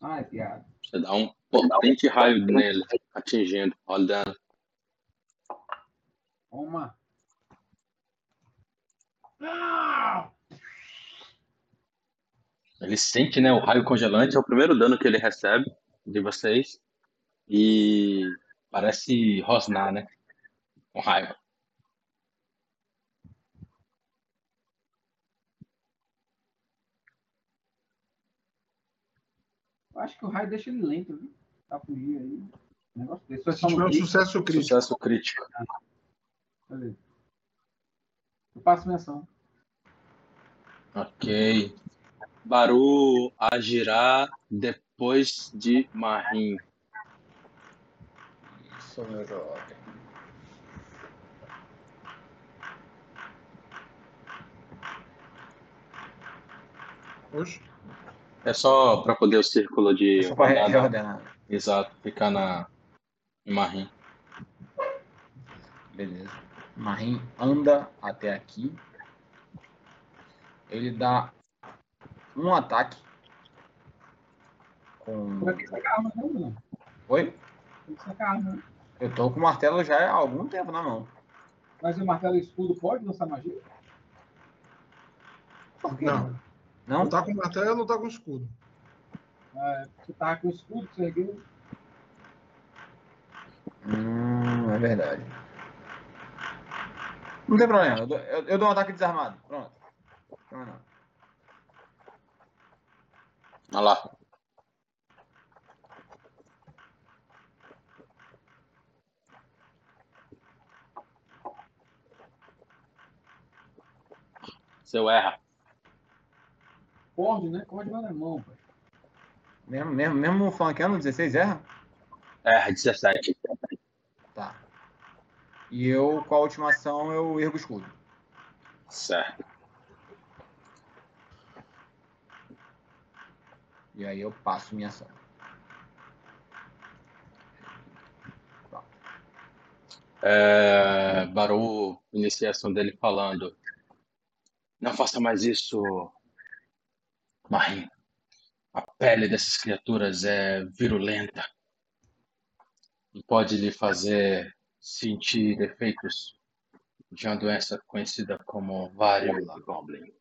Ai, piada. Você dá um potente raio nele, atingindo. Toma. Ah! Ele sente, né, o raio congelante, é o primeiro dano que ele recebe de vocês. E parece rosnar, né? Com raiva. Eu acho que o raio deixa ele lento, viu? Tá fugir aí. Um negócio desse. Foi Se tiver um sucesso crítico. Sucesso crítico. beleza. Eu passo minha ação. Ok. Baru agirá depois de Marim. Isso, meu jovem. Oxe. É só para poder o círculo de Só pra re- rodada. reordenar. Exato, ficar na Marim. Beleza. Marim anda até aqui. Ele dá um ataque. Com. Não. Oi? Tem que sacar a arma. né? Eu tô com o martelo já há algum tempo na mão. Mas o martelo escudo pode lançar magia? Por que Não. Não? Não tá com martelo, não tá com escudo. Ah, você tava com o escudo, você ergueu. Hum, é verdade. Não tem problema. Eu dou, eu- eu dou um ataque desarmado. Pronto. Não, não. Olha lá. Seu erra. Pode, né? Pode vai na mão, pai. Mesmo, mesmo, mesmo flanqueando 16 erra? Erra 17. Tá. E eu, com a última ação, eu ergo o escudo. Certo. E aí eu passo minha ação. É, Baru inicia a ação dele falando: Não faça mais isso, Marim. A pele dessas criaturas é virulenta e pode lhe fazer sentir efeitos de uma doença conhecida como varíola goblin.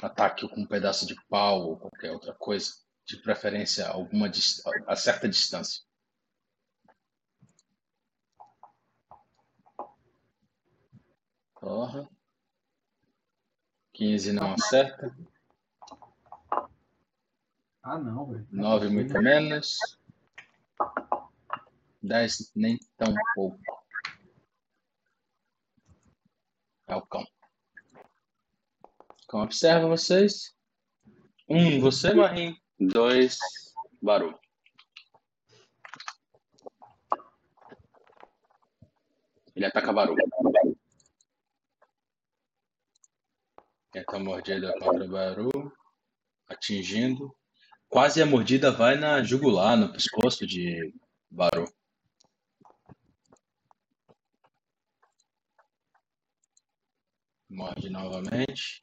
Ataque com um pedaço de pau ou qualquer outra coisa, de preferência alguma a certa distância. Porra. 15 não acerta. Ah, não, velho. 9 muito menos. 10 nem tão pouco. É o cão. Cão observa vocês. Um, você, Marim. Dois, Baru. Ele ataca Baru. Tenta a mordida contra Baru. Atingindo. Quase a mordida vai na jugular, no pescoço de Baru. Morde novamente.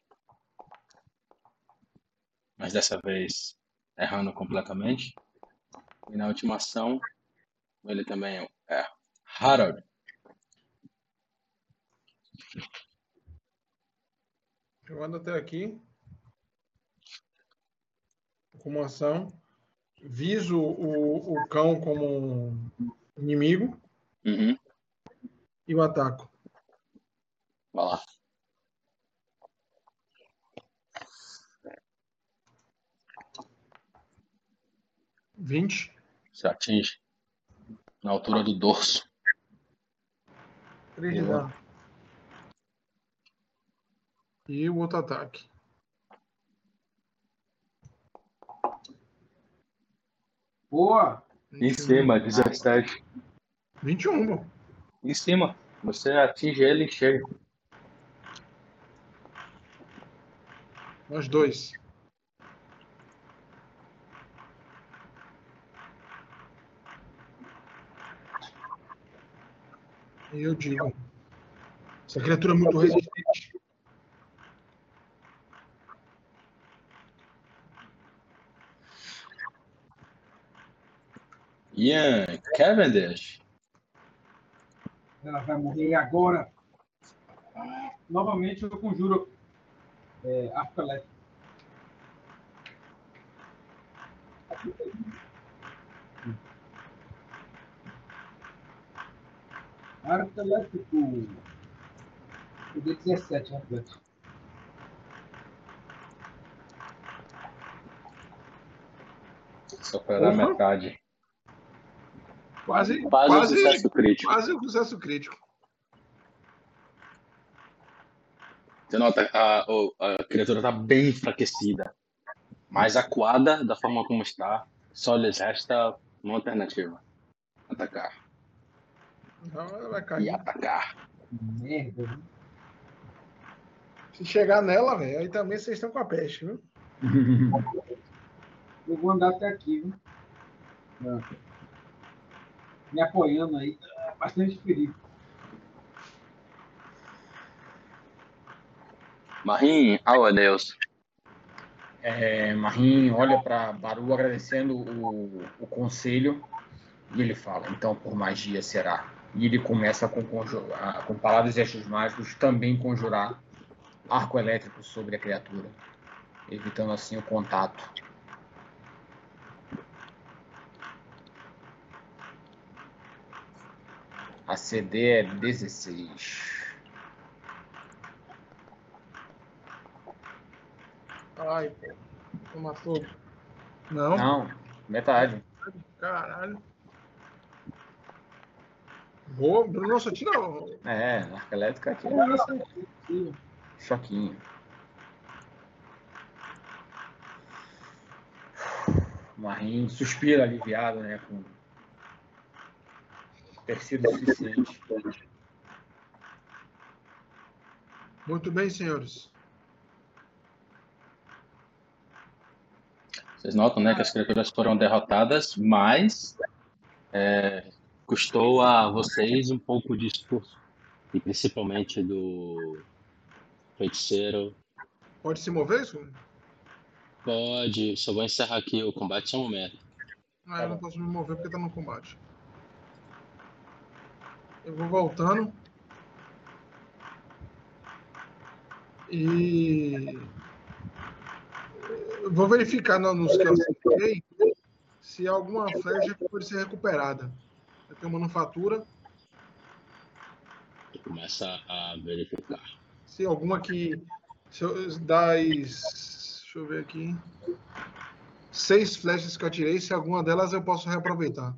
Mas dessa vez errando completamente. E na última ação, ele também é Harold. Eu ando até aqui. Como ação. Viso o, o cão como um inimigo Uhum. e o ataco. Vai lá. Vinte. Você atinge na altura do dorso. Três de dano. E o outro ataque. Boa! Em cima, 17. 21, bom. Em cima. Você atinge ele em cheio. Nós dois. E eu digo. Essa criatura é muito resistente. Ian Cavendish. Ela vai morrer agora. Novamente eu conjuro é, arco elétrico. Arco elétrico. Dei 17, arco elétrico. Só para metade. Quase, Quase um quase, sucesso crítico. quase um sucesso crítico. Você nota a, a criatura está bem enfraquecida. Mas acuada da forma como está, só lhes resta uma alternativa: atacar. Então ela vai E atacar. Merda. Se chegar nela, velho, aí também vocês estão com a peste, viu? Eu vou andar até aqui, viu? Ah. Me apoiando aí. tá Bastante perigo. Marim, ao adeus. É, Marim olha para Baru agradecendo o, o conselho e ele fala: então por magia será. E ele começa com, com palavras e gestos mágicos também conjurar arco elétrico sobre a criatura, evitando assim o contato. A CD é 16. Ai, pô. Não matou. Não? Não, metade. Caralho. Boa, Bruno, só tira. É, arco elétrico aqui é choquinho. Marim suspira aliviado, né? Com ter sido suficiente. Muito bem, senhores. Vocês notam, né, que as criaturas foram derrotadas, mas é, custou a vocês um pouco de esforço. E principalmente do feiticeiro. Pode se mover, isso? Pode, só vou encerrar aqui o combate só um momento. Ah, eu não posso me mover porque tá no combate. Eu vou voltando. E eu vou verificar no- nos que eu acertei se alguma flecha pode ser recuperada. Eu tenho manufatura, Começa a verificar. se alguma que. Se eu, das. Deixa eu ver aqui. Seis flechas que eu atirei, se alguma delas eu posso reaproveitar.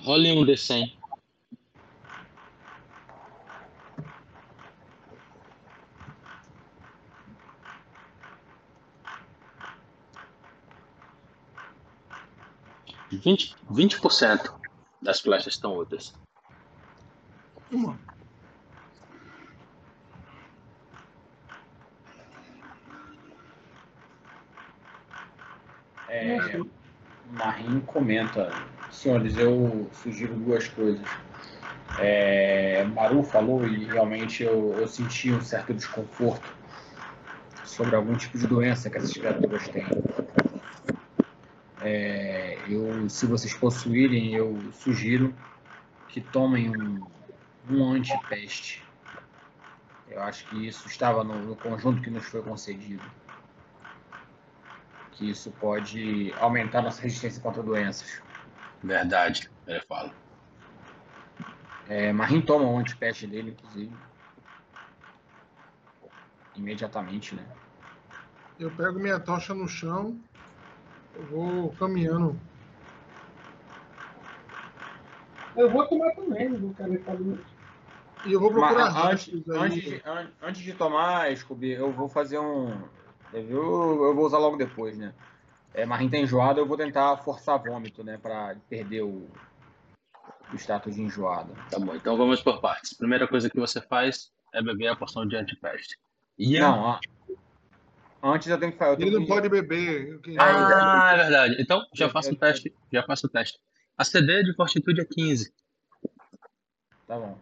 Role um D100. Vinte, vinte por cento das flechas estão úteis. Uma. É, Marim comenta, senhores, eu sugiro duas coisas. É, Maru falou e realmente eu, eu senti um certo desconforto sobre algum tipo de doença que essas criaturas têm. É, eu, se vocês possuírem, eu sugiro que tomem um, um antipeste. Eu acho que isso estava no, no conjunto que nos foi concedido que isso pode aumentar nossa resistência contra doenças. Verdade, ele fala. É, Marim toma o antipeste dele, inclusive. Imediatamente, né? Eu pego minha tocha no chão, eu vou caminhando. Eu vou tomar também, não vou querer fazer. E eu vou procurar Mas, antes, rastros aí. antes, antes de tomar, Scooby, eu vou fazer um. Eu, eu vou usar logo depois, né? É, Marim tá enjoado, eu vou tentar forçar vômito, né? Pra perder o, o status de enjoado. Tá bom, então vamos por partes. Primeira coisa que você faz é beber a porção de antipeste. Ian? Não, a- antes eu tenho que eu Ele não que- pode beber. Ah, é verdade. Então, já faço o teste. Já faço o teste. A CD de fortitude é 15. Tá bom.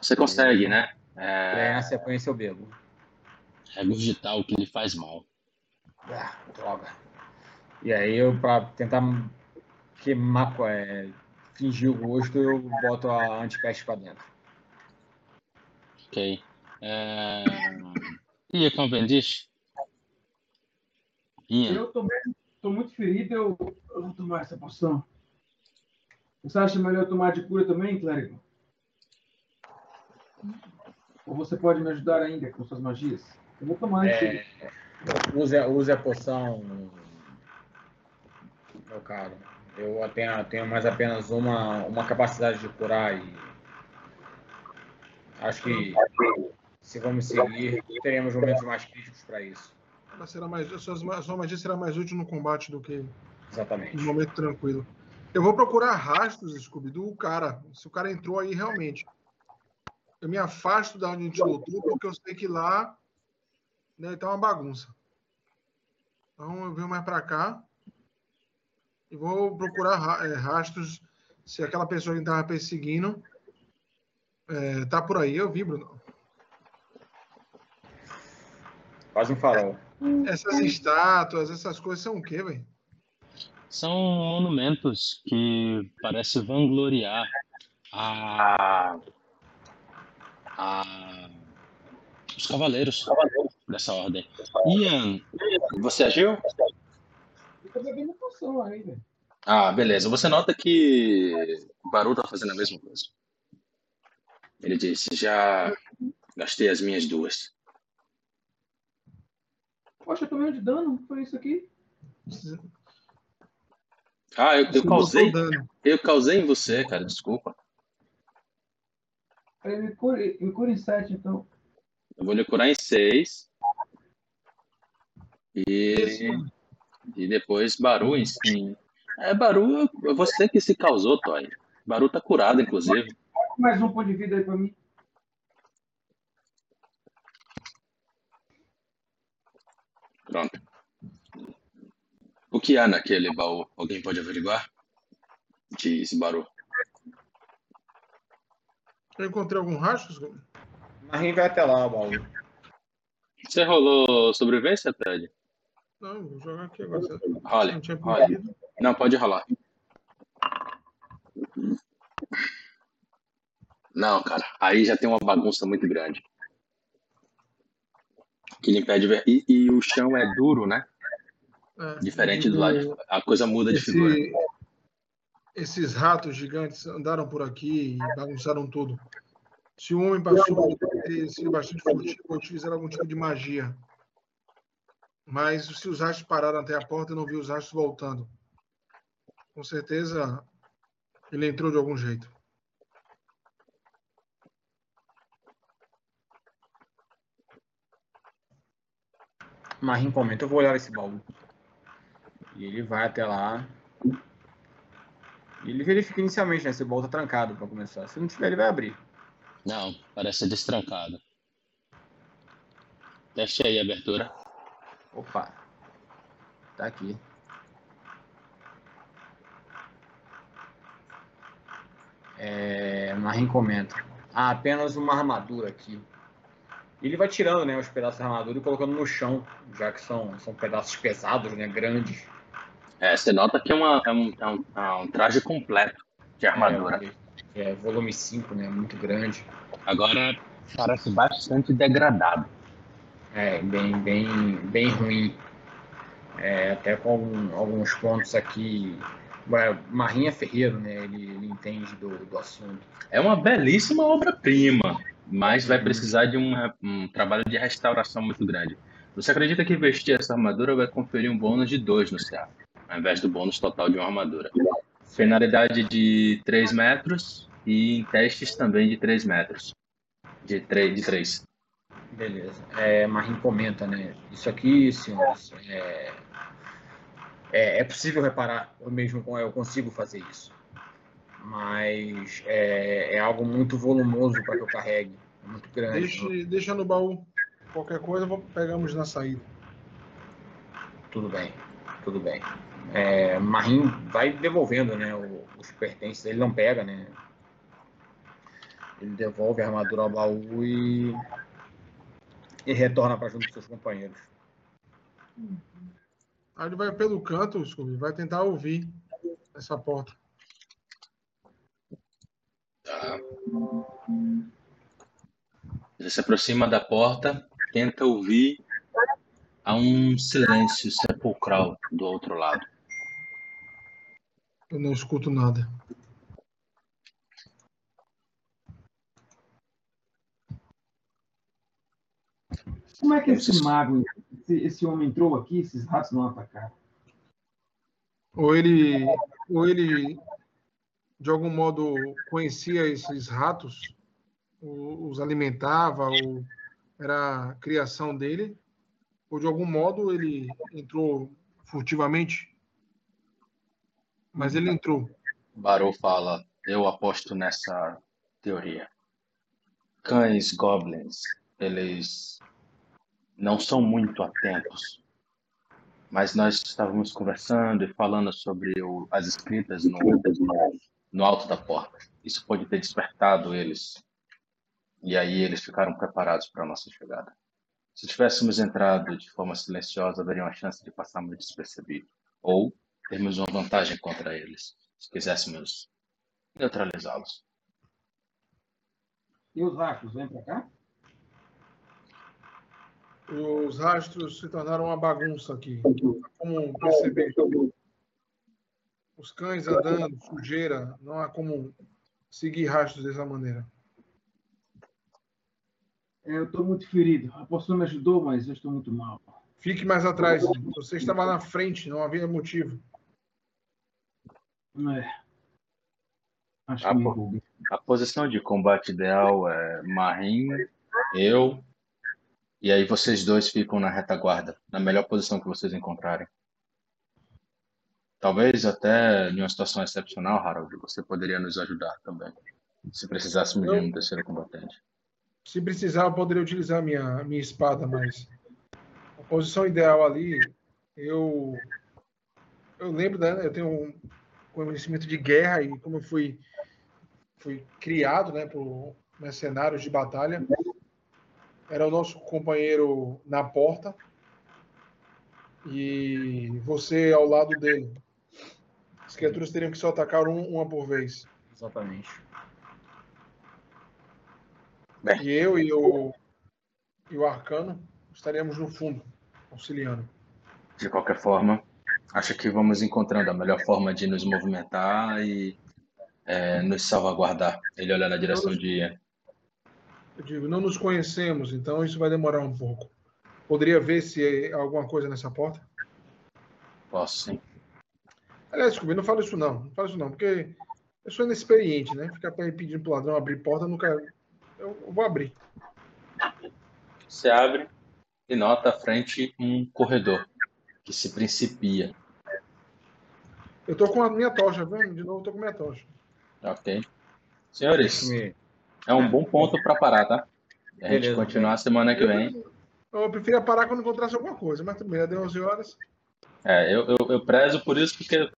Você consegue, né? Aí É, na sequência eu bebo. regurgitar o que lhe faz mal. Ah, droga. E aí eu, pra tentar queimar, é, fingir o gosto, eu boto a antipeste pra dentro. Ok. É... Ian Cavendish? Ian, Eu tô, mesmo- tô muito ferido, eu, eu vou tomar essa poção. Você acha melhor eu tomar de cura também, clérigo? Ou você pode me ajudar ainda com suas magias? Eu vou tomar antes. É, use, use a poção, meu caro. Eu tenho, tenho mais apenas uma, uma capacidade de curar e acho que se vamos seguir, teremos momentos mais críticos para isso. Ela será mais, a, sua, a sua magia será mais útil no combate do que Exatamente. no momento tranquilo. Eu vou procurar rastros, Scooby, do cara. Se o cara entrou aí realmente. Eu me afasto da onde a gente lutou, porque eu sei que lá né, tá uma bagunça. Então eu venho mais para cá e vou procurar ra- é, rastros se aquela pessoa que estava perseguindo é, tá por aí. Eu vi, Bruno. Faz um farol. Essas estátuas, essas coisas são o quê, velho? são monumentos que parecem vangloriar a, a- os cavaleiros dessa ordem. Ian, você agiu? Eu tô bebendo poção aí, velho. Ah, beleza. Você nota que o Baru tá fazendo a mesma coisa. Ele disse, já gastei as minhas duas. Poxa, eu tomei um de dano, foi isso aqui? Ah, eu, eu causei, eu causei em você, cara, desculpa. Aí me cure, me cure em 7, então. Eu vou lhe curar em seis. E, e depois Baru em sim. É, Baru, você que se causou, Toy. Baru tá curado, inclusive. Mais um ponto de vida aí pra mim. Pronto. O que há naquele baú? Alguém pode averiguar? Diz Baru. Eu encontrei algum rastro? Marim vai até lá, baú. Você rolou sobrevivência, Ted? Não, vou jogar aqui agora. Você Role, não role. Não, pode rolar. Não, cara. Aí já tem uma bagunça muito grande. Que lhe impede ver. E, e o chão é duro, né? É, Diferente e do lado. de- A coisa muda de figura. esse- esses ratos gigantes andaram por aqui e bagunçaram tudo. Se o homem passou, ter sido bastante furtivo ou utilizar algum tipo de magia. Mas se os rastros pararam até a porta, eu não vi os rastros voltando. Com certeza ele entrou de algum jeito. Marim comenta, eu vou olhar esse baú. E ele vai até lá. E ele verifica inicialmente, né? Se o baú tá trancado pra começar. Se não tiver, ele vai abrir. Não, parece destrancado. Teste aí a abertura. Opa. Tá aqui. É, Marim comenta. Há apenas uma armadura aqui. Ele vai tirando né, os pedaços da armadura e colocando no chão, já que são, são pedaços pesados, né, grandes. É, você nota que é, uma, é, um, é, um, é um traje completo de armadura. É, é volume 5, né, muito grande. Agora parece bastante degradado. É, bem, bem, bem ruim. É, até com algum- alguns pontos aqui. Ué, Marinha Ferreiro, né? Ele, ele entende do, do assunto. É uma belíssima obra-prima, mas vai precisar de um, um trabalho de restauração muito grande. Você acredita que vestir essa armadura vai conferir um bônus de 2 no CA, ao invés do bônus total de uma armadura? Penalidade de 3 metros e em testes também de 3 metros. De 3. De três. Beleza. É, Marim comenta, né? Isso aqui, senhores, é, é, é possível reparar. Eu mesmo eu consigo fazer isso. Mas é, é algo muito volumoso para que eu carregue. É muito grande. Deixe, deixa no baú. Qualquer coisa, pegamos na saída. Tudo bem, tudo bem. É, Marim vai devolvendo né, os pertences, ele não pega, né? Ele devolve a armadura ao baú e, e retorna para junto dos seus companheiros. Aí ele vai pelo canto, Scooby, vai tentar ouvir essa porta. Tá. Você se aproxima da porta, tenta ouvir. Há um silêncio sepulcral do outro lado. Eu não escuto nada. Como é que esse mago, esse, esse homem entrou aqui, esses ratos não atacaram? Ou ele, ou ele de algum modo conhecia esses ratos, os alimentava, era a criação dele, ou de algum modo ele entrou furtivamente. Mas ele entrou. Barou fala: Eu aposto nessa teoria. Cães goblins, eles não são muito atentos. Mas nós estávamos conversando e falando sobre o- as escritas no, no, no alto da porta. Isso pode ter despertado eles. E aí eles ficaram preparados para a nossa chegada. Se tivéssemos entrado de forma silenciosa, haveria uma chance de passarmos despercebido. Ou termos uma vantagem contra eles, se quiséssemos neutralizá-los. E os rastros, vem pra cá? Os rastros se tornaram uma bagunça aqui. Como perceber? Os cães andando, sujeira, não há como seguir rastros dessa maneira. É, eu estou muito ferido. A poção me ajudou, mas eu estou muito mal. Fique mais atrás. Você estava na frente, não havia motivo. É. Acho Ah, que. A posição de combate ideal é Marim, eu, e aí vocês dois ficam na retaguarda, na melhor posição que vocês encontrarem. Talvez até em uma situação excepcional, Harold, você poderia nos ajudar também, se precisássemos de um terceiro combatente. Se precisar, eu poderia utilizar minha, minha espada, mas posição ideal ali, eu eu lembro, né, eu tenho um conhecimento de guerra e como eu fui fui criado, né, por mercenários de batalha, era o nosso companheiro na porta e você ao lado dele. As criaturas teriam que só atacar um, uma por vez. Exatamente. Bem. E eu e o, e o Arcano estaríamos no fundo, auxiliando. De qualquer forma, acho que vamos encontrando a melhor forma de nos movimentar e é, nos salvaguardar. Ele olha na direção nos, de. Eu digo, não nos conhecemos, então isso vai demorar um pouco. Poderia ver se há alguma coisa nessa porta? Posso sim. Aliás, desculpe, não falo isso não. Não falo isso não, porque eu sou inexperiente, né? Ficar pedindo pro ladrão abrir porta, eu nunca. Eu vou abrir. Você abre e nota à frente um corredor que se principia. Eu tô com a minha tocha, viu? De novo, eu tô com a minha tocha. Ok. Senhores, é um bom ponto para parar, tá? A gente Beleza, continuar a semana que vem. Eu preferia parar quando encontrasse alguma coisa, mas bem, já deu 11 horas. É, eu, eu, eu prezo por isso, porque